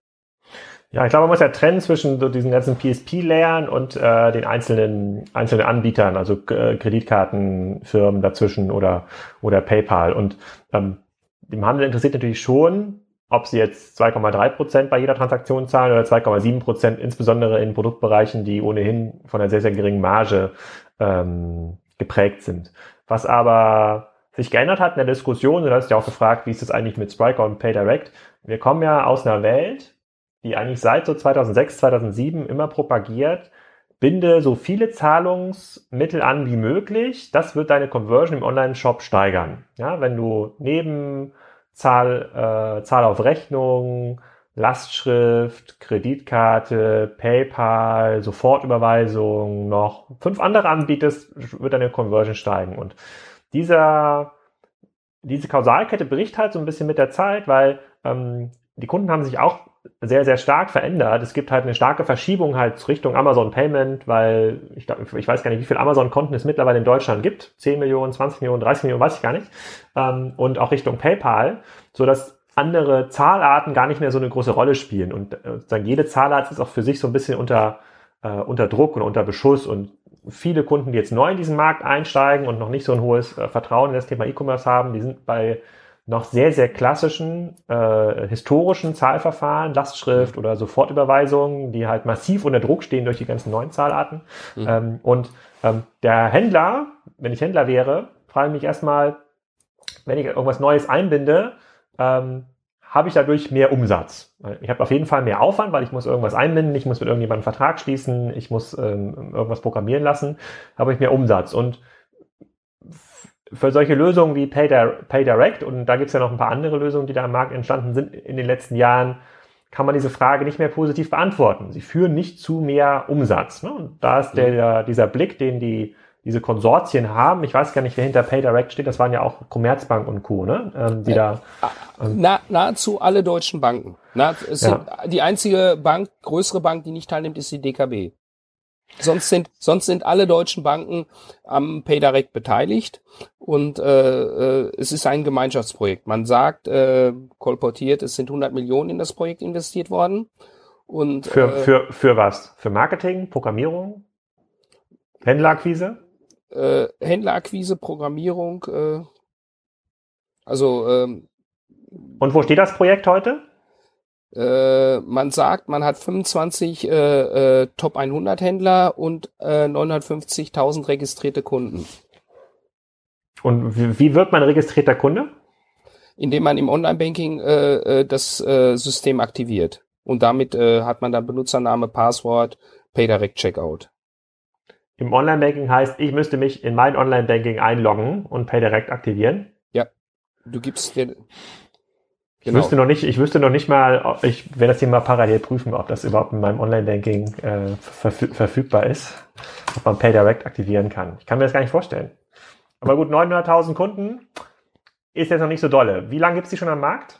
Ja, ich glaube, man muss ja trennen zwischen so diesen ganzen PSP-Layern und äh, den einzelnen, einzelnen Anbietern, also äh, Kreditkartenfirmen dazwischen oder, oder PayPal. Und ähm, dem Handel interessiert natürlich schon, ob sie jetzt 2,3 Prozent bei jeder Transaktion zahlen oder 2,7 Prozent, insbesondere in Produktbereichen, die ohnehin von einer sehr, sehr geringen Marge ähm, geprägt sind. Was aber sich geändert hat in der Diskussion, du hast ja auch gefragt, wie ist das eigentlich mit Spriker und PayDirect? Wir kommen ja aus einer Welt, die eigentlich seit so 2006, 2007 immer propagiert, binde so viele Zahlungsmittel an wie möglich. Das wird deine Conversion im Online-Shop steigern. Ja, wenn du neben Zahl, äh, Zahl auf Rechnung, Lastschrift, Kreditkarte, PayPal, Sofortüberweisung noch fünf andere anbietest, wird deine Conversion steigen. Und dieser, diese Kausalkette bricht halt so ein bisschen mit der Zeit, weil ähm, die Kunden haben sich auch sehr, sehr stark verändert. Es gibt halt eine starke Verschiebung halt Richtung Amazon Payment, weil ich, glaub, ich weiß gar nicht, wie viele Amazon-Konten es mittlerweile in Deutschland gibt. 10 Millionen, 20 Millionen, 30 Millionen, weiß ich gar nicht. Ähm, und auch Richtung PayPal, so dass andere Zahlarten gar nicht mehr so eine große Rolle spielen. Und äh, sagen, jede Zahlart ist auch für sich so ein bisschen unter, äh, unter Druck und unter Beschuss. Und viele Kunden, die jetzt neu in diesen Markt einsteigen und noch nicht so ein hohes äh, Vertrauen in das Thema E-Commerce haben, die sind bei noch sehr, sehr klassischen äh, historischen Zahlverfahren, Lastschrift oder Sofortüberweisungen, die halt massiv unter Druck stehen durch die ganzen neuen Zahlarten. Mhm. Ähm, und ähm, der Händler, wenn ich Händler wäre, frage ich mich erstmal, wenn ich irgendwas Neues einbinde, ähm, habe ich dadurch mehr Umsatz. Ich habe auf jeden Fall mehr Aufwand, weil ich muss irgendwas einbinden, ich muss mit irgendjemandem einen Vertrag schließen, ich muss ähm, irgendwas programmieren lassen, habe ich mehr Umsatz. Und für solche Lösungen wie PayDirect, und da gibt es ja noch ein paar andere Lösungen, die da am Markt entstanden sind in den letzten Jahren, kann man diese Frage nicht mehr positiv beantworten. Sie führen nicht zu mehr Umsatz. Ne? Und da ist der, dieser Blick, den die diese Konsortien haben, ich weiß gar nicht, wer hinter PayDirect steht, das waren ja auch Commerzbank und Co., ne? Ähm, die ja. da, ähm, Na, nahezu alle deutschen Banken. Na, es ja. sind die einzige Bank, größere Bank, die nicht teilnimmt, ist die DKB. Sonst sind, sonst sind alle deutschen Banken am PayDirect beteiligt und äh, äh, es ist ein Gemeinschaftsprojekt. Man sagt, äh, kolportiert, es sind 100 Millionen in das Projekt investiert worden. Und, für, äh, für, für was? Für Marketing, Programmierung, Händlerakquise? Äh, Händlerakquise, Programmierung. Äh, also ähm, Und wo steht das Projekt heute? Äh, man sagt, man hat 25 äh, äh, Top 100 Händler und äh, 950.000 registrierte Kunden. Und wie, wie wird man registrierter Kunde? Indem man im Online-Banking äh, äh, das äh, System aktiviert. Und damit äh, hat man dann Benutzername, Passwort, PayDirect Checkout. Im Online-Banking heißt, ich müsste mich in mein Online-Banking einloggen und PayDirect aktivieren? Ja. Du gibst ich genau. wüsste noch nicht, ich wüsste noch nicht mal, ich werde das hier mal parallel prüfen, ob das überhaupt in meinem Online-Banking äh, verfü verfügbar ist, ob man PayDirect aktivieren kann. Ich kann mir das gar nicht vorstellen. Aber gut, 900.000 Kunden ist jetzt noch nicht so dolle. Wie lange gibt es die schon am Markt?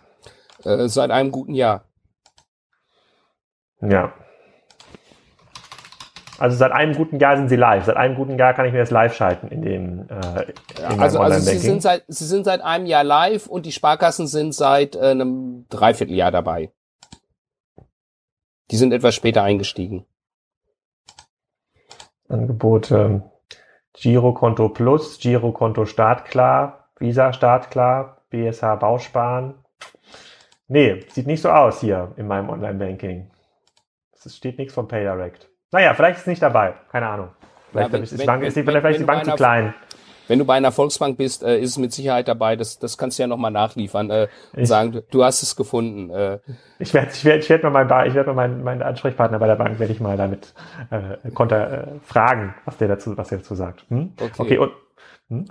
Äh, seit einem guten Jahr. Ja, also seit einem guten Jahr sind sie live. Seit einem guten Jahr kann ich mir das live schalten in dem äh, in Also, also sie sind seit sie sind seit einem Jahr live und die Sparkassen sind seit äh, einem Dreivierteljahr dabei. Die sind etwas später eingestiegen. Angebote Girokonto Plus, Girokonto Startklar, Visa Startklar, BSH Bausparen. Nee, sieht nicht so aus hier in meinem Online-Banking. Es steht nichts von PayDirect. Naja, vielleicht ist es nicht dabei. Keine Ahnung. Vielleicht, ja, wenn, ist, die Bank, wenn, ist, die, vielleicht ist die Bank zu klein. Wenn du bei einer Volksbank bist, äh, ist es mit Sicherheit dabei. Das, das kannst du ja nochmal nachliefern äh, und ich, sagen, du, hast es gefunden. Äh. Ich werde ich werd, ich werd mal, mein, ich werd mal meinen, meinen Ansprechpartner bei der Bank, werde ich mal damit äh, konter, äh, fragen, was der dazu, was der dazu sagt. Hm? Okay. okay, und hm?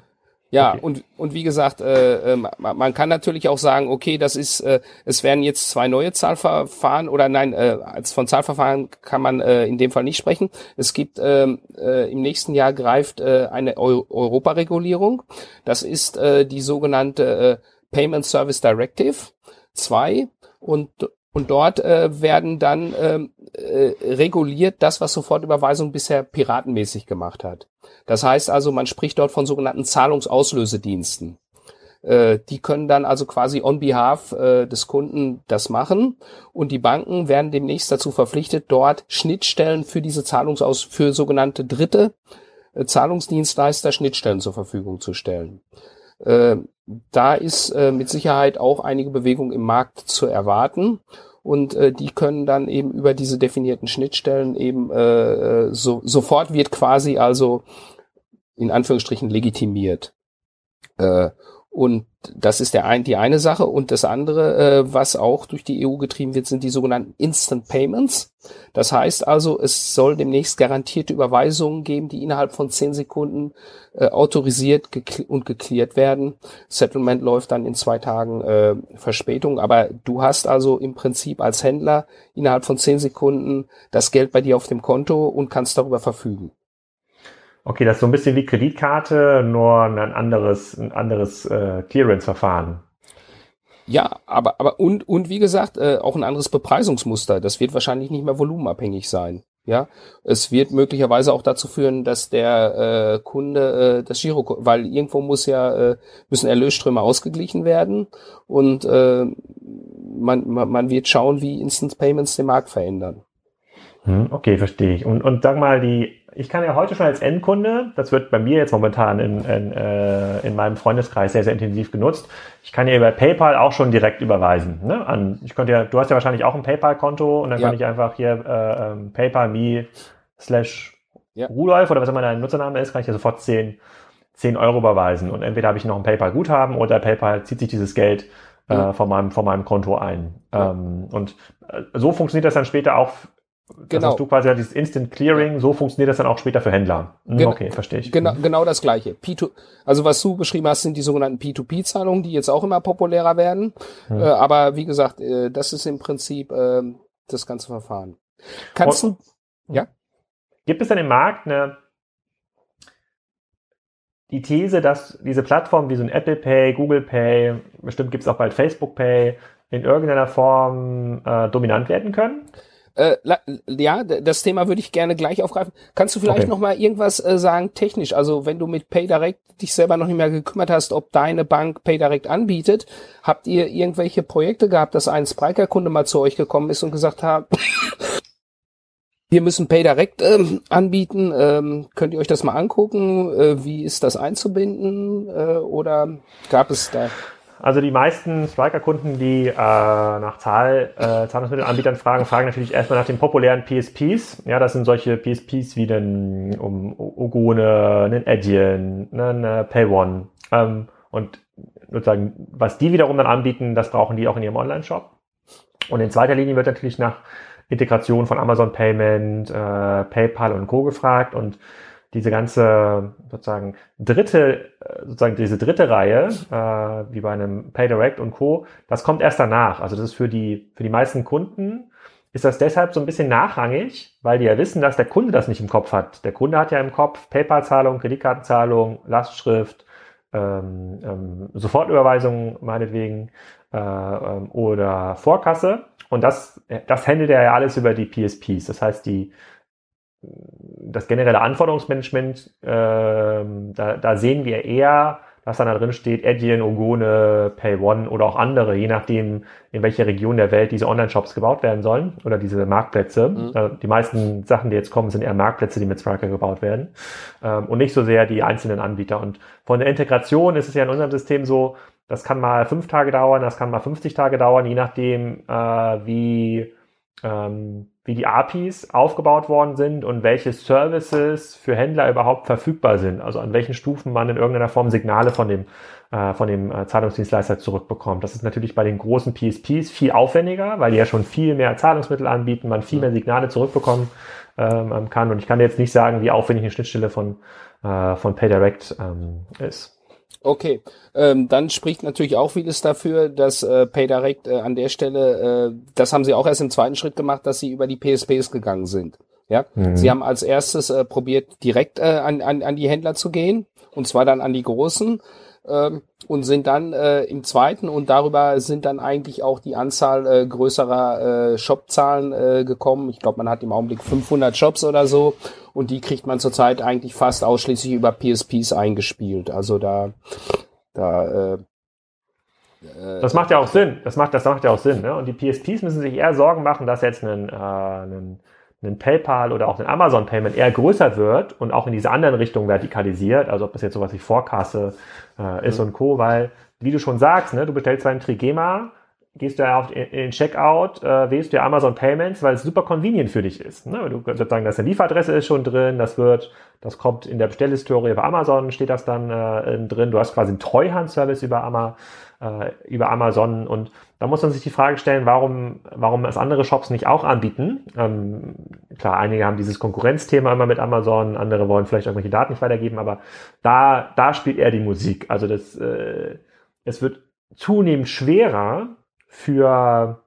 Ja, okay. und, und wie gesagt, äh, äh, man kann natürlich auch sagen, okay, das ist, äh, es werden jetzt zwei neue Zahlverfahren oder nein, äh, als von Zahlverfahren kann man äh, in dem Fall nicht sprechen. Es gibt ähm, äh, im nächsten Jahr greift äh, eine Eu Europaregulierung. Das ist äh, die sogenannte äh, Payment Service Directive 2 und und dort äh, werden dann ähm, äh, reguliert das, was Sofortüberweisung bisher piratenmäßig gemacht hat. Das heißt also, man spricht dort von sogenannten Zahlungsauslösediensten. Äh, die können dann also quasi on behalf äh, des Kunden das machen und die Banken werden demnächst dazu verpflichtet, dort Schnittstellen für diese Zahlungsaus für sogenannte dritte äh, Zahlungsdienstleister Schnittstellen zur Verfügung zu stellen. Äh, da ist äh, mit Sicherheit auch einige Bewegung im Markt zu erwarten und äh, die können dann eben über diese definierten Schnittstellen eben äh, so, sofort wird quasi also in Anführungsstrichen legitimiert. Äh, und das ist der ein, die eine Sache. Und das andere, äh, was auch durch die EU getrieben wird, sind die sogenannten Instant Payments. Das heißt also, es soll demnächst garantierte Überweisungen geben, die innerhalb von zehn Sekunden äh, autorisiert und geklärt werden. Settlement läuft dann in zwei Tagen äh, Verspätung. Aber du hast also im Prinzip als Händler innerhalb von zehn Sekunden das Geld bei dir auf dem Konto und kannst darüber verfügen. Okay, das ist so ein bisschen wie Kreditkarte, nur ein anderes, ein anderes äh, Clearance-Verfahren. Ja, aber, aber und, und wie gesagt, äh, auch ein anderes Bepreisungsmuster. Das wird wahrscheinlich nicht mehr volumenabhängig sein. Ja, es wird möglicherweise auch dazu führen, dass der äh, Kunde äh, das Giro, weil irgendwo muss ja äh, müssen Erlösströme ausgeglichen werden und äh, man, man, man wird schauen, wie Instant Payments den Markt verändern. Hm, okay, verstehe ich. Und, und sag mal, die ich kann ja heute schon als Endkunde, das wird bei mir jetzt momentan in, in, äh, in meinem Freundeskreis sehr, sehr intensiv genutzt. Ich kann ja über PayPal auch schon direkt überweisen. Ne? An, ich könnte ja, du hast ja wahrscheinlich auch ein PayPal-Konto und dann ja. kann ich einfach hier äh, ähm, PayPal.me slash. Rudolf oder was immer dein Nutzername ist, kann ich ja sofort 10, 10 Euro überweisen. Und entweder habe ich noch ein PayPal-Guthaben oder PayPal zieht sich dieses Geld äh, mhm. von, meinem, von meinem Konto ein. Ähm, und äh, so funktioniert das dann später auch Genau. hast du quasi dieses Instant Clearing, so funktioniert das dann auch später für Händler. Hm, okay, verstehe ich. Genau, genau das gleiche. P2, also was du beschrieben hast, sind die sogenannten P2P-Zahlungen, die jetzt auch immer populärer werden. Hm. Äh, aber wie gesagt, äh, das ist im Prinzip äh, das ganze Verfahren. Kannst Und, du, ja? Gibt es denn im Markt eine, die These, dass diese Plattformen wie so ein Apple Pay, Google Pay, bestimmt gibt es auch bald Facebook Pay, in irgendeiner Form äh, dominant werden können? Äh, ja, das Thema würde ich gerne gleich aufgreifen. Kannst du vielleicht okay. noch mal irgendwas äh, sagen technisch? Also wenn du mit PayDirect dich selber noch nicht mehr gekümmert hast, ob deine Bank PayDirect anbietet, habt ihr irgendwelche Projekte gehabt, dass ein Spriker-Kunde mal zu euch gekommen ist und gesagt hat, wir müssen PayDirect ähm, anbieten. Ähm, könnt ihr euch das mal angucken? Äh, wie ist das einzubinden? Äh, oder gab es da? Also die meisten Striker-Kunden, die äh, nach Zahl, äh, Zahlungsmittelanbietern fragen, fragen natürlich erstmal nach den populären PSPs. Ja, das sind solche PSPs wie den um, Ogone, einen Adyen, einen PayOne. Ähm, und sozusagen, was die wiederum dann anbieten, das brauchen die auch in ihrem Online-Shop. Und in zweiter Linie wird natürlich nach Integration von Amazon Payment, äh, PayPal und Co. gefragt und diese ganze sozusagen dritte, äh, sozusagen diese dritte Reihe, äh, wie bei einem PayDirect und Co., das kommt erst danach. Also das ist für die, für die meisten Kunden ist das deshalb so ein bisschen nachrangig, weil die ja wissen, dass der Kunde das nicht im Kopf hat. Der Kunde hat ja im Kopf PayPal-Zahlung, Kreditkartenzahlung, Lastschrift, ähm, ähm, Sofortüberweisung meinetwegen äh, ähm, oder Vorkasse. Und das, das handelt er ja alles über die PSPs. Das heißt, die, das generelle Anforderungsmanagement, äh, da, da sehen wir eher, dass dann da drin steht, Adyen, Ogone, PayOne oder auch andere, je nachdem, in welcher Region der Welt diese Online-Shops gebaut werden sollen oder diese Marktplätze. Mhm. Äh, die meisten Sachen, die jetzt kommen, sind eher Marktplätze, die mit Striker gebaut werden ähm, und nicht so sehr die einzelnen Anbieter. Und von der Integration ist es ja in unserem System so, das kann mal fünf Tage dauern, das kann mal 50 Tage dauern, je nachdem, äh, wie ähm, wie die APIs aufgebaut worden sind und welche Services für Händler überhaupt verfügbar sind. Also an welchen Stufen man in irgendeiner Form Signale von dem, äh, von dem äh, Zahlungsdienstleister zurückbekommt. Das ist natürlich bei den großen PSPs viel aufwendiger, weil die ja schon viel mehr Zahlungsmittel anbieten, man viel mehr Signale zurückbekommen ähm, kann. Und ich kann jetzt nicht sagen, wie aufwendig eine Schnittstelle von, äh, von PayDirect ähm, ist. Okay, ähm, dann spricht natürlich auch vieles dafür, dass äh, PayDirect äh, an der Stelle, äh, das haben sie auch erst im zweiten Schritt gemacht, dass sie über die PSPs gegangen sind. Ja, mhm. sie haben als erstes äh, probiert, direkt äh, an, an, an die Händler zu gehen, und zwar dann an die großen ähm, und sind dann äh, im zweiten und darüber sind dann eigentlich auch die Anzahl äh, größerer äh, Shopzahlen äh, gekommen. Ich glaube, man hat im Augenblick 500 Shops oder so und die kriegt man zurzeit eigentlich fast ausschließlich über PSPs eingespielt. Also da, da äh, das macht ja auch Sinn. Das macht, das macht ja auch Sinn. Ne? Und die PSPs müssen sich eher Sorgen machen, dass jetzt ein, äh, ein, ein PayPal oder auch ein Amazon Payment eher größer wird und auch in diese anderen Richtungen vertikalisiert, also ob das jetzt sowas wie Vorkasse äh, ist mhm. und Co., weil, wie du schon sagst, ne, du bestellst dein Trigema, gehst du auf in den Checkout, äh, wählst du Amazon Payments, weil es super convenient für dich ist. Ne? Du sozusagen, dass eine Lieferadresse ist schon drin, das wird, das kommt in der Bestellhistorie bei Amazon, steht das dann äh, drin. Du hast quasi einen Treuhandservice über, Ama, äh, über Amazon und da muss man sich die Frage stellen, warum, warum es andere Shops nicht auch anbieten. Ähm, klar, einige haben dieses Konkurrenzthema immer mit Amazon, andere wollen vielleicht irgendwelche Daten nicht weitergeben, aber da, da spielt eher die Musik. Also das, äh, es wird zunehmend schwerer, für,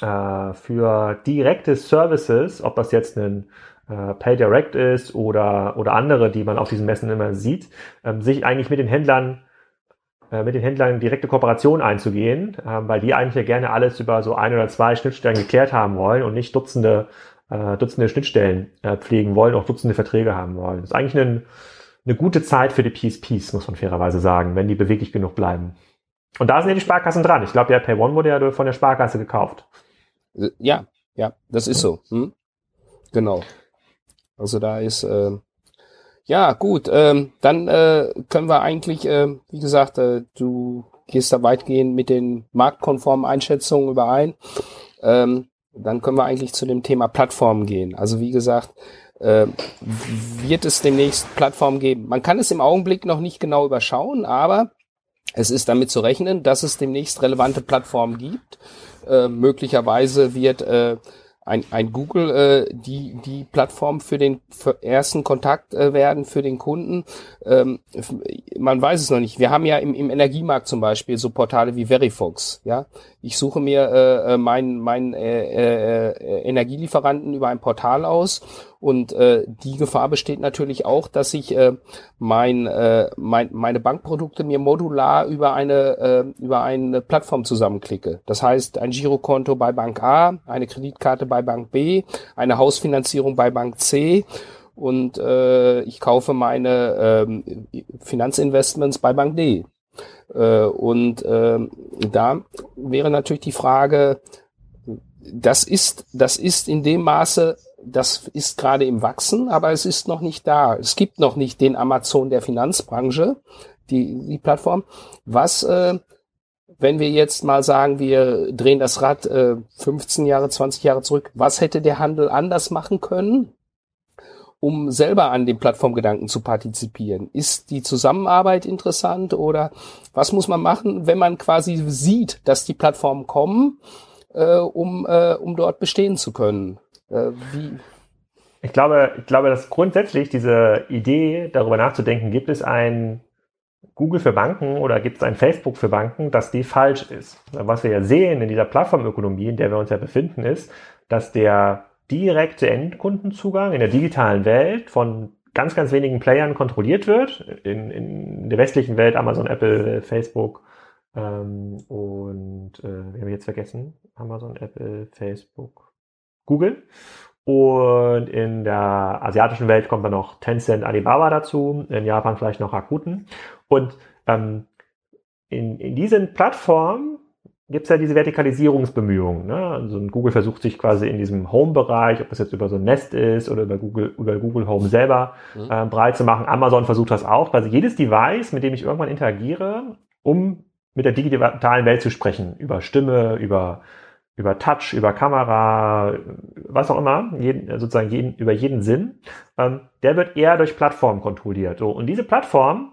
äh, für direkte Services, ob das jetzt ein äh, Pay Direct ist oder, oder andere, die man auf diesen Messen immer sieht, ähm, sich eigentlich mit den Händlern mit den Händlern direkte Kooperation einzugehen, äh, weil die eigentlich ja gerne alles über so ein oder zwei Schnittstellen geklärt haben wollen und nicht Dutzende, äh, Dutzende Schnittstellen äh, pflegen wollen, auch Dutzende Verträge haben wollen. Das ist eigentlich ein, eine gute Zeit für die PSPs, muss man fairerweise sagen, wenn die beweglich genug bleiben. Und da sind ja die Sparkassen dran. Ich glaube, der Pay One wurde ja von der Sparkasse gekauft. Ja, ja, das ist so. Hm? Genau. Also da ist äh, ja gut. Ähm, dann äh, können wir eigentlich, äh, wie gesagt, äh, du gehst da weitgehend mit den marktkonformen Einschätzungen überein. Ähm, dann können wir eigentlich zu dem Thema Plattformen gehen. Also wie gesagt, äh, wird es demnächst Plattformen geben. Man kann es im Augenblick noch nicht genau überschauen, aber es ist damit zu rechnen, dass es demnächst relevante Plattformen gibt. Äh, möglicherweise wird äh, ein, ein Google äh, die, die Plattform für den für ersten Kontakt äh, werden für den Kunden. Ähm, man weiß es noch nicht. Wir haben ja im, im Energiemarkt zum Beispiel so Portale wie Verifox. Ja, ich suche mir äh, äh meinen mein, äh, äh, Energielieferanten über ein Portal aus und äh, die Gefahr besteht natürlich auch, dass ich äh, mein, äh, mein, meine Bankprodukte mir modular über eine, äh, über eine Plattform zusammenklicke. Das heißt, ein Girokonto bei Bank A, eine Kreditkarte bei Bank B, eine Hausfinanzierung bei Bank C und äh, ich kaufe meine äh, Finanzinvestments bei Bank D. Äh, und äh, da wäre natürlich die Frage, das ist, das ist in dem Maße das ist gerade im Wachsen, aber es ist noch nicht da. Es gibt noch nicht den Amazon der Finanzbranche, die, die Plattform. Was, äh, wenn wir jetzt mal sagen, wir drehen das Rad äh, 15 Jahre, 20 Jahre zurück, was hätte der Handel anders machen können, um selber an dem Plattformgedanken zu partizipieren? Ist die Zusammenarbeit interessant oder was muss man machen, wenn man quasi sieht, dass die Plattformen kommen, äh, um, äh, um dort bestehen zu können? Äh, wie? Ich glaube, ich glaube, dass grundsätzlich diese Idee, darüber nachzudenken, gibt es ein Google für Banken oder gibt es ein Facebook für Banken, dass die falsch ist. Was wir ja sehen in dieser Plattformökonomie, in der wir uns ja befinden, ist, dass der direkte Endkundenzugang in der digitalen Welt von ganz, ganz wenigen Playern kontrolliert wird. In, in der westlichen Welt Amazon, Apple, Facebook ähm, und äh, wir haben jetzt vergessen. Amazon, Apple, Facebook, Google. Und in der asiatischen Welt kommt dann noch Tencent, Alibaba dazu, in Japan vielleicht noch Rakuten. Und ähm, in, in diesen Plattformen gibt es ja diese Vertikalisierungsbemühungen. Ne? Also Google versucht sich quasi in diesem Home-Bereich, ob das jetzt über so ein Nest ist oder über Google, über Google Home selber, mhm. äh, breit zu machen. Amazon versucht das auch. Quasi jedes Device, mit dem ich irgendwann interagiere, um mit der digitalen Welt zu sprechen, über Stimme, über über Touch, über Kamera, was auch immer, jeden, sozusagen jeden, über jeden Sinn, ähm, der wird eher durch Plattformen kontrolliert. So, und diese Plattform,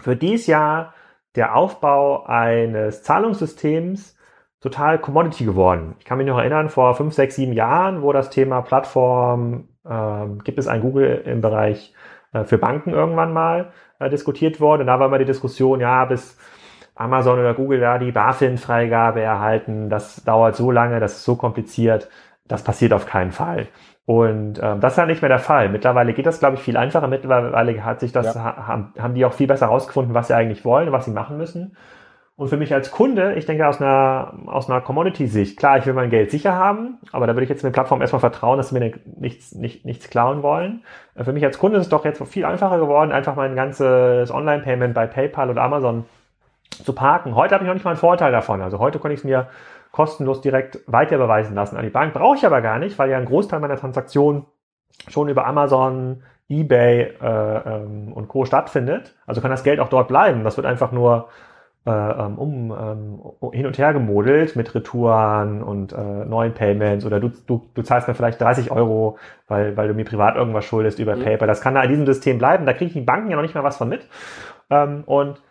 für die ist ja der Aufbau eines Zahlungssystems total Commodity geworden. Ich kann mich noch erinnern, vor fünf, sechs, sieben Jahren, wo das Thema Plattform, ähm, gibt es ein Google im Bereich äh, für Banken irgendwann mal äh, diskutiert worden. Und da war immer die Diskussion, ja, bis Amazon oder Google da die BaFin-Freigabe erhalten. Das dauert so lange, das ist so kompliziert. Das passiert auf keinen Fall. Und ähm, das ist halt nicht mehr der Fall. Mittlerweile geht das, glaube ich, viel einfacher. Mittlerweile hat sich das, ja. haben, haben die auch viel besser herausgefunden, was sie eigentlich wollen, was sie machen müssen. Und für mich als Kunde, ich denke aus einer, aus einer Commodity-Sicht, klar, ich will mein Geld sicher haben, aber da würde ich jetzt mit Plattform erstmal vertrauen, dass sie mir nichts, nicht, nichts klauen wollen. Für mich als Kunde ist es doch jetzt viel einfacher geworden, einfach mein ganzes Online-Payment bei PayPal oder Amazon zu parken. Heute habe ich noch nicht mal einen Vorteil davon. Also heute konnte ich es mir kostenlos direkt weiter überweisen lassen an die Bank. Brauche ich aber gar nicht, weil ja ein Großteil meiner Transaktionen schon über Amazon, eBay äh, ähm, und Co. stattfindet. Also kann das Geld auch dort bleiben. Das wird einfach nur äh, ähm, um, ähm, hin und her gemodelt mit Retouren und äh, neuen Payments oder du, du, du zahlst mir vielleicht 30 Euro, weil, weil du mir privat irgendwas schuldest über mhm. PayPal. Das kann da in diesem System bleiben. Da kriegen die Banken ja noch nicht mal was von mit. Ähm, und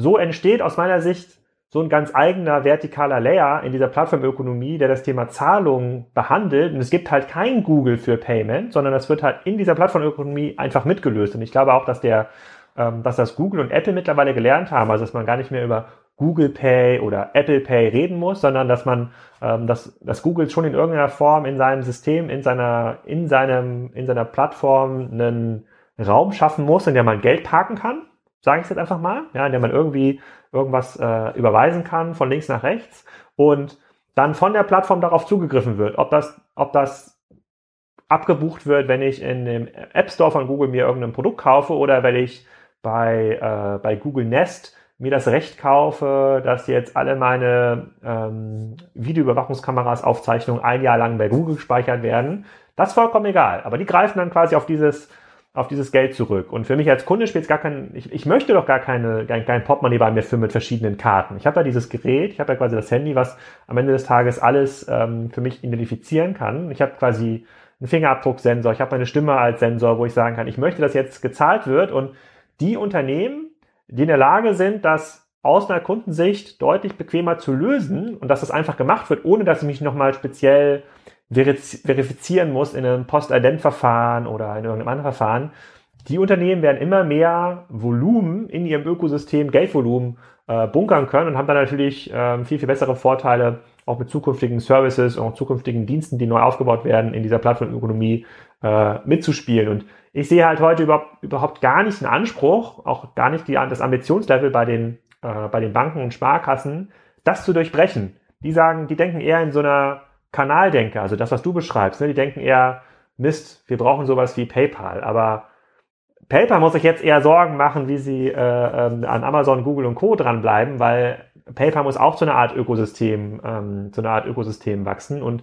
so entsteht aus meiner Sicht so ein ganz eigener vertikaler Layer in dieser Plattformökonomie, der das Thema Zahlungen behandelt. Und es gibt halt kein Google für Payment, sondern das wird halt in dieser Plattformökonomie einfach mitgelöst. Und ich glaube auch, dass der, ähm, dass das Google und Apple mittlerweile gelernt haben, also dass man gar nicht mehr über Google Pay oder Apple Pay reden muss, sondern dass man, ähm, dass, dass Google schon in irgendeiner Form in seinem System, in seiner, in seinem, in seiner Plattform einen Raum schaffen muss, in der man Geld parken kann sage ich jetzt einfach mal, ja, in der man irgendwie irgendwas äh, überweisen kann von links nach rechts und dann von der Plattform darauf zugegriffen wird, ob das, ob das abgebucht wird, wenn ich in dem App Store von Google mir irgendein Produkt kaufe oder wenn ich bei, äh, bei Google Nest mir das Recht kaufe, dass jetzt alle meine ähm, Videoüberwachungskameras Aufzeichnungen ein Jahr lang bei Google gespeichert werden. Das ist vollkommen egal. Aber die greifen dann quasi auf dieses auf dieses Geld zurück. Und für mich als Kunde spielt es gar kein, ich, ich möchte doch gar keine, kein, kein Portemonnaie bei mir für mit verschiedenen Karten. Ich habe ja dieses Gerät, ich habe ja quasi das Handy, was am Ende des Tages alles ähm, für mich identifizieren kann. Ich habe quasi einen Fingerabdrucksensor, ich habe meine Stimme als Sensor, wo ich sagen kann, ich möchte, dass jetzt gezahlt wird. Und die Unternehmen, die in der Lage sind, das aus einer Kundensicht deutlich bequemer zu lösen und dass das einfach gemacht wird, ohne dass ich mich nochmal speziell verifizieren muss in einem Post-Ident-Verfahren oder in irgendeinem anderen Verfahren, die Unternehmen werden immer mehr Volumen in ihrem Ökosystem, Geldvolumen äh, bunkern können und haben dann natürlich äh, viel, viel bessere Vorteile, auch mit zukünftigen Services und zukünftigen Diensten, die neu aufgebaut werden, in dieser Plattformökonomie äh, mitzuspielen. Und ich sehe halt heute überhaupt, überhaupt gar nicht einen Anspruch, auch gar nicht die, das Ambitionslevel bei den, äh, bei den Banken und Sparkassen, das zu durchbrechen. Die sagen, die denken eher in so einer Kanaldenker, also das, was du beschreibst, ne, die denken eher, Mist, wir brauchen sowas wie PayPal, aber PayPal muss sich jetzt eher Sorgen machen, wie sie äh, ähm, an Amazon, Google und Co. dranbleiben, weil PayPal muss auch zu einer Art Ökosystem, ähm, zu einer Art Ökosystem wachsen und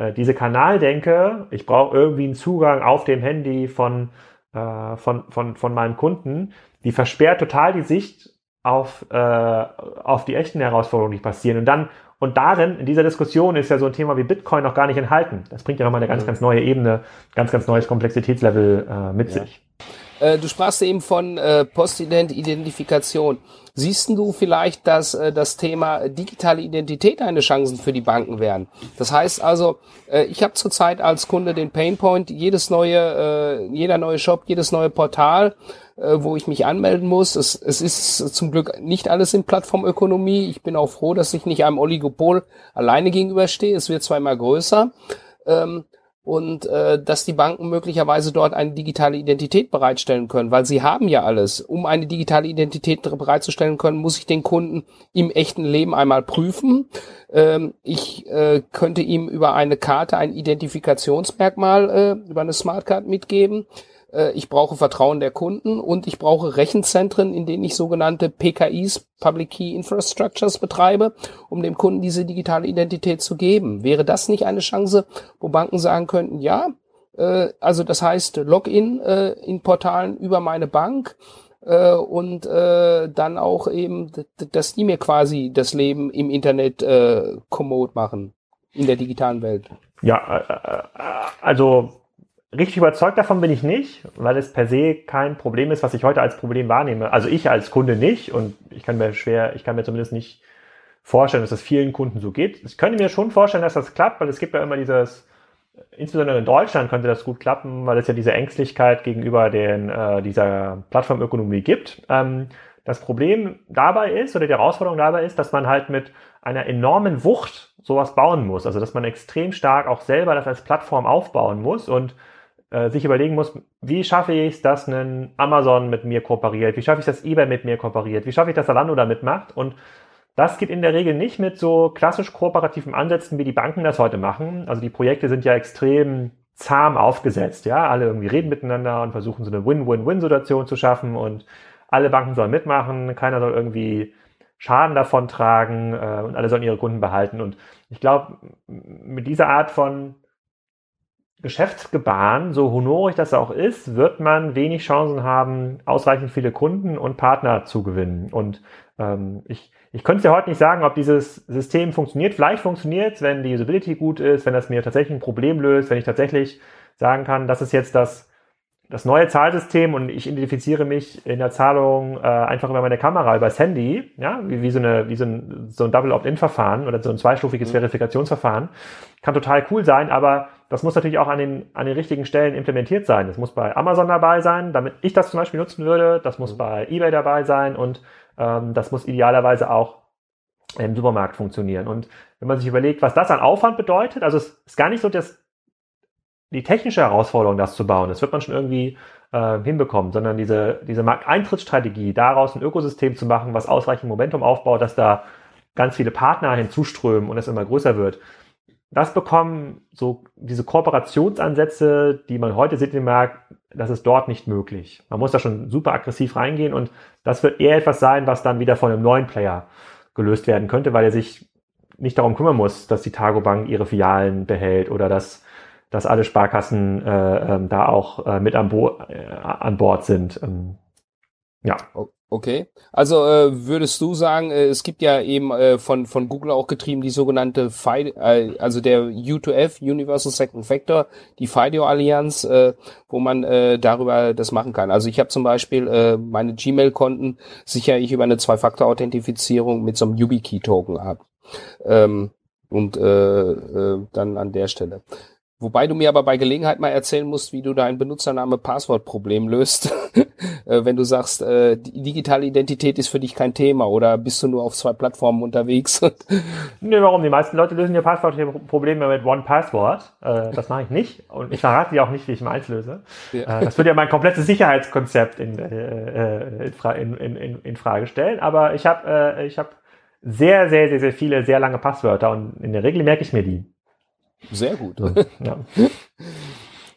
äh, diese Kanaldenke, ich brauche irgendwie einen Zugang auf dem Handy von, äh, von, von, von meinem Kunden, die versperrt total die Sicht auf, äh, auf die echten Herausforderungen, die passieren. Und dann und darin, in dieser Diskussion, ist ja so ein Thema wie Bitcoin noch gar nicht enthalten. Das bringt ja nochmal eine ganz, mhm. ganz neue Ebene, ganz, ganz neues Komplexitätslevel äh, mit ja. sich. Äh, du sprachst eben von äh, Postident-Identifikation. Siehst du vielleicht, dass äh, das Thema digitale Identität eine Chance für die Banken wären? Das heißt also, äh, ich habe zurzeit als Kunde den Painpoint, jedes neue, äh, jeder neue Shop, jedes neue Portal äh, wo ich mich anmelden muss. Es, es ist zum Glück nicht alles in Plattformökonomie. Ich bin auch froh, dass ich nicht einem Oligopol alleine gegenüberstehe. Es wird zwar immer größer. Ähm, und äh, dass die Banken möglicherweise dort eine digitale Identität bereitstellen können, weil sie haben ja alles. Um eine digitale Identität bereitzustellen können, muss ich den Kunden im echten Leben einmal prüfen. Ähm, ich äh, könnte ihm über eine Karte ein Identifikationsmerkmal äh, über eine Smartcard mitgeben. Äh, ich brauche Vertrauen der Kunden und ich brauche Rechenzentren, in denen ich sogenannte PKIs, Public Key Infrastructures betreibe, um dem Kunden diese digitale Identität zu geben. Wäre das nicht eine Chance, wo Banken sagen könnten, ja, äh, also das heißt Login äh, in Portalen über meine Bank, äh, und äh, dann auch eben, dass die mir quasi das Leben im Internet äh, kommod machen in der digitalen Welt. Ja, äh, also Richtig überzeugt davon bin ich nicht, weil es per se kein Problem ist, was ich heute als Problem wahrnehme. Also ich als Kunde nicht und ich kann mir schwer, ich kann mir zumindest nicht vorstellen, dass das vielen Kunden so geht. Ich könnte mir schon vorstellen, dass das klappt, weil es gibt ja immer dieses, insbesondere in Deutschland könnte das gut klappen, weil es ja diese Ängstlichkeit gegenüber den, äh, dieser Plattformökonomie gibt. Ähm, das Problem dabei ist, oder die Herausforderung dabei ist, dass man halt mit einer enormen Wucht sowas bauen muss. Also dass man extrem stark auch selber das als Plattform aufbauen muss und äh, sich überlegen muss, wie schaffe ich es, dass ein Amazon mit mir kooperiert? Wie schaffe ich, dass eBay mit mir kooperiert? Wie schaffe ich, dass Zalando da mitmacht? Und das geht in der Regel nicht mit so klassisch kooperativen Ansätzen, wie die Banken das heute machen. Also die Projekte sind ja extrem zahm aufgesetzt, ja. Alle irgendwie reden miteinander und versuchen so eine Win-Win-Win-Situation zu schaffen und alle Banken sollen mitmachen. Keiner soll irgendwie Schaden davon tragen äh, und alle sollen ihre Kunden behalten. Und ich glaube, mit dieser Art von Geschäftsgebaren, so honorig das auch ist, wird man wenig Chancen haben, ausreichend viele Kunden und Partner zu gewinnen. Und ähm, ich, ich könnte ja heute nicht sagen, ob dieses System funktioniert. Vielleicht funktioniert es, wenn die Usability gut ist, wenn das mir tatsächlich ein Problem löst, wenn ich tatsächlich sagen kann, das ist jetzt das das neue Zahlsystem und ich identifiziere mich in der Zahlung äh, einfach über meine Kamera, über das Handy, ja, wie, wie so eine, wie so ein, so ein Double Opt-in-Verfahren oder so ein zweistufiges mhm. Verifikationsverfahren, kann total cool sein, aber das muss natürlich auch an den, an den richtigen Stellen implementiert sein. Das muss bei Amazon dabei sein, damit ich das zum Beispiel nutzen würde. Das muss mhm. bei eBay dabei sein und ähm, das muss idealerweise auch im Supermarkt funktionieren. Und wenn man sich überlegt, was das an Aufwand bedeutet, also es ist gar nicht so, dass die technische Herausforderung, das zu bauen. Das wird man schon irgendwie äh, hinbekommen, sondern diese, diese Markteintrittsstrategie, daraus ein Ökosystem zu machen, was ausreichend Momentum aufbaut, dass da ganz viele Partner hinzuströmen und es immer größer wird. Das bekommen so diese Kooperationsansätze, die man heute sieht im Markt, das ist dort nicht möglich. Man muss da schon super aggressiv reingehen und das wird eher etwas sein, was dann wieder von einem neuen Player gelöst werden könnte, weil er sich nicht darum kümmern muss, dass die Targo Bank ihre Filialen behält oder dass dass alle Sparkassen äh, ähm, da auch äh, mit an, Bo äh, an Bord sind. Ähm, ja. Okay. Also äh, würdest du sagen, äh, es gibt ja eben äh, von von Google auch getrieben die sogenannte FIDO, äh, also der U2F Universal Second Factor, die FIDO Allianz, äh, wo man äh, darüber das machen kann. Also ich habe zum Beispiel äh, meine Gmail-Konten sichere ich über eine Zwei-Faktor-Authentifizierung mit so einem YubiKey-Token ab. Ähm, und äh, äh, dann an der Stelle. Wobei du mir aber bei Gelegenheit mal erzählen musst, wie du dein Benutzername-Passwort-Problem löst, äh, wenn du sagst, äh, die digitale Identität ist für dich kein Thema oder bist du nur auf zwei Plattformen unterwegs? nee, warum? Die meisten Leute lösen ihr Passwort-Probleme mit One Password. Äh, das mache ich nicht und ich verrate dir auch nicht, wie ich meins löse. Ja. das würde ja mein komplettes Sicherheitskonzept in, in, in, in, in Frage stellen. Aber ich habe ich hab sehr, sehr, sehr, sehr viele, sehr lange Passwörter und in der Regel merke ich mir die. Sehr gut. Ja.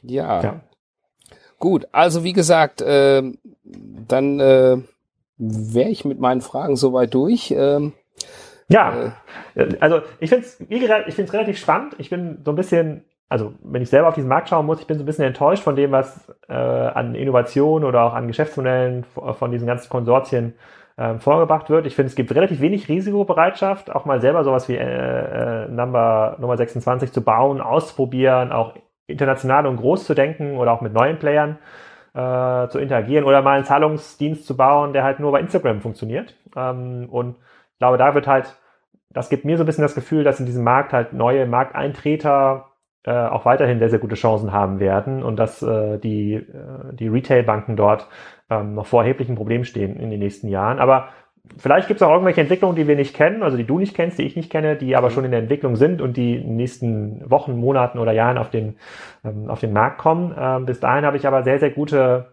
ja. ja. Gut, also wie gesagt, äh, dann äh, wäre ich mit meinen Fragen soweit durch. Ähm, ja, äh, also ich finde es ich find's relativ spannend. Ich bin so ein bisschen, also wenn ich selber auf diesen Markt schauen muss, ich bin so ein bisschen enttäuscht von dem, was äh, an Innovation oder auch an Geschäftsmodellen von diesen ganzen Konsortien ähm, vorgebracht wird. Ich finde, es gibt relativ wenig Risikobereitschaft, auch mal selber sowas wie äh, äh, Number, Nummer 26 zu bauen, auszuprobieren, auch international und groß zu denken oder auch mit neuen Playern äh, zu interagieren oder mal einen Zahlungsdienst zu bauen, der halt nur bei Instagram funktioniert. Ähm, und ich glaube, da wird halt, das gibt mir so ein bisschen das Gefühl, dass in diesem Markt halt neue Markteintreter äh, auch weiterhin sehr, sehr gute Chancen haben werden und dass äh, die, äh, die Retail-Banken dort ähm, noch vor erheblichen Problemen stehen in den nächsten Jahren. Aber vielleicht gibt es auch irgendwelche Entwicklungen, die wir nicht kennen, also die du nicht kennst, die ich nicht kenne, die aber mhm. schon in der Entwicklung sind und die in den nächsten Wochen, Monaten oder Jahren auf den, ähm, auf den Markt kommen. Ähm, bis dahin habe ich aber sehr, sehr gute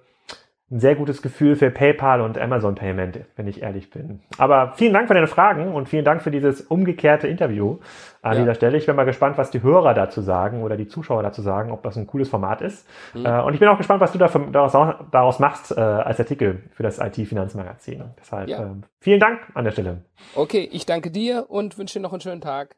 ein sehr gutes Gefühl für PayPal und Amazon Payment, wenn ich ehrlich bin. Aber vielen Dank für deine Fragen und vielen Dank für dieses umgekehrte Interview an ja. dieser Stelle. Ich bin mal gespannt, was die Hörer dazu sagen oder die Zuschauer dazu sagen, ob das ein cooles Format ist. Mhm. Äh, und ich bin auch gespannt, was du daraus, daraus machst äh, als Artikel für das IT-Finanzmagazin. Deshalb ja. äh, vielen Dank an der Stelle. Okay, ich danke dir und wünsche dir noch einen schönen Tag.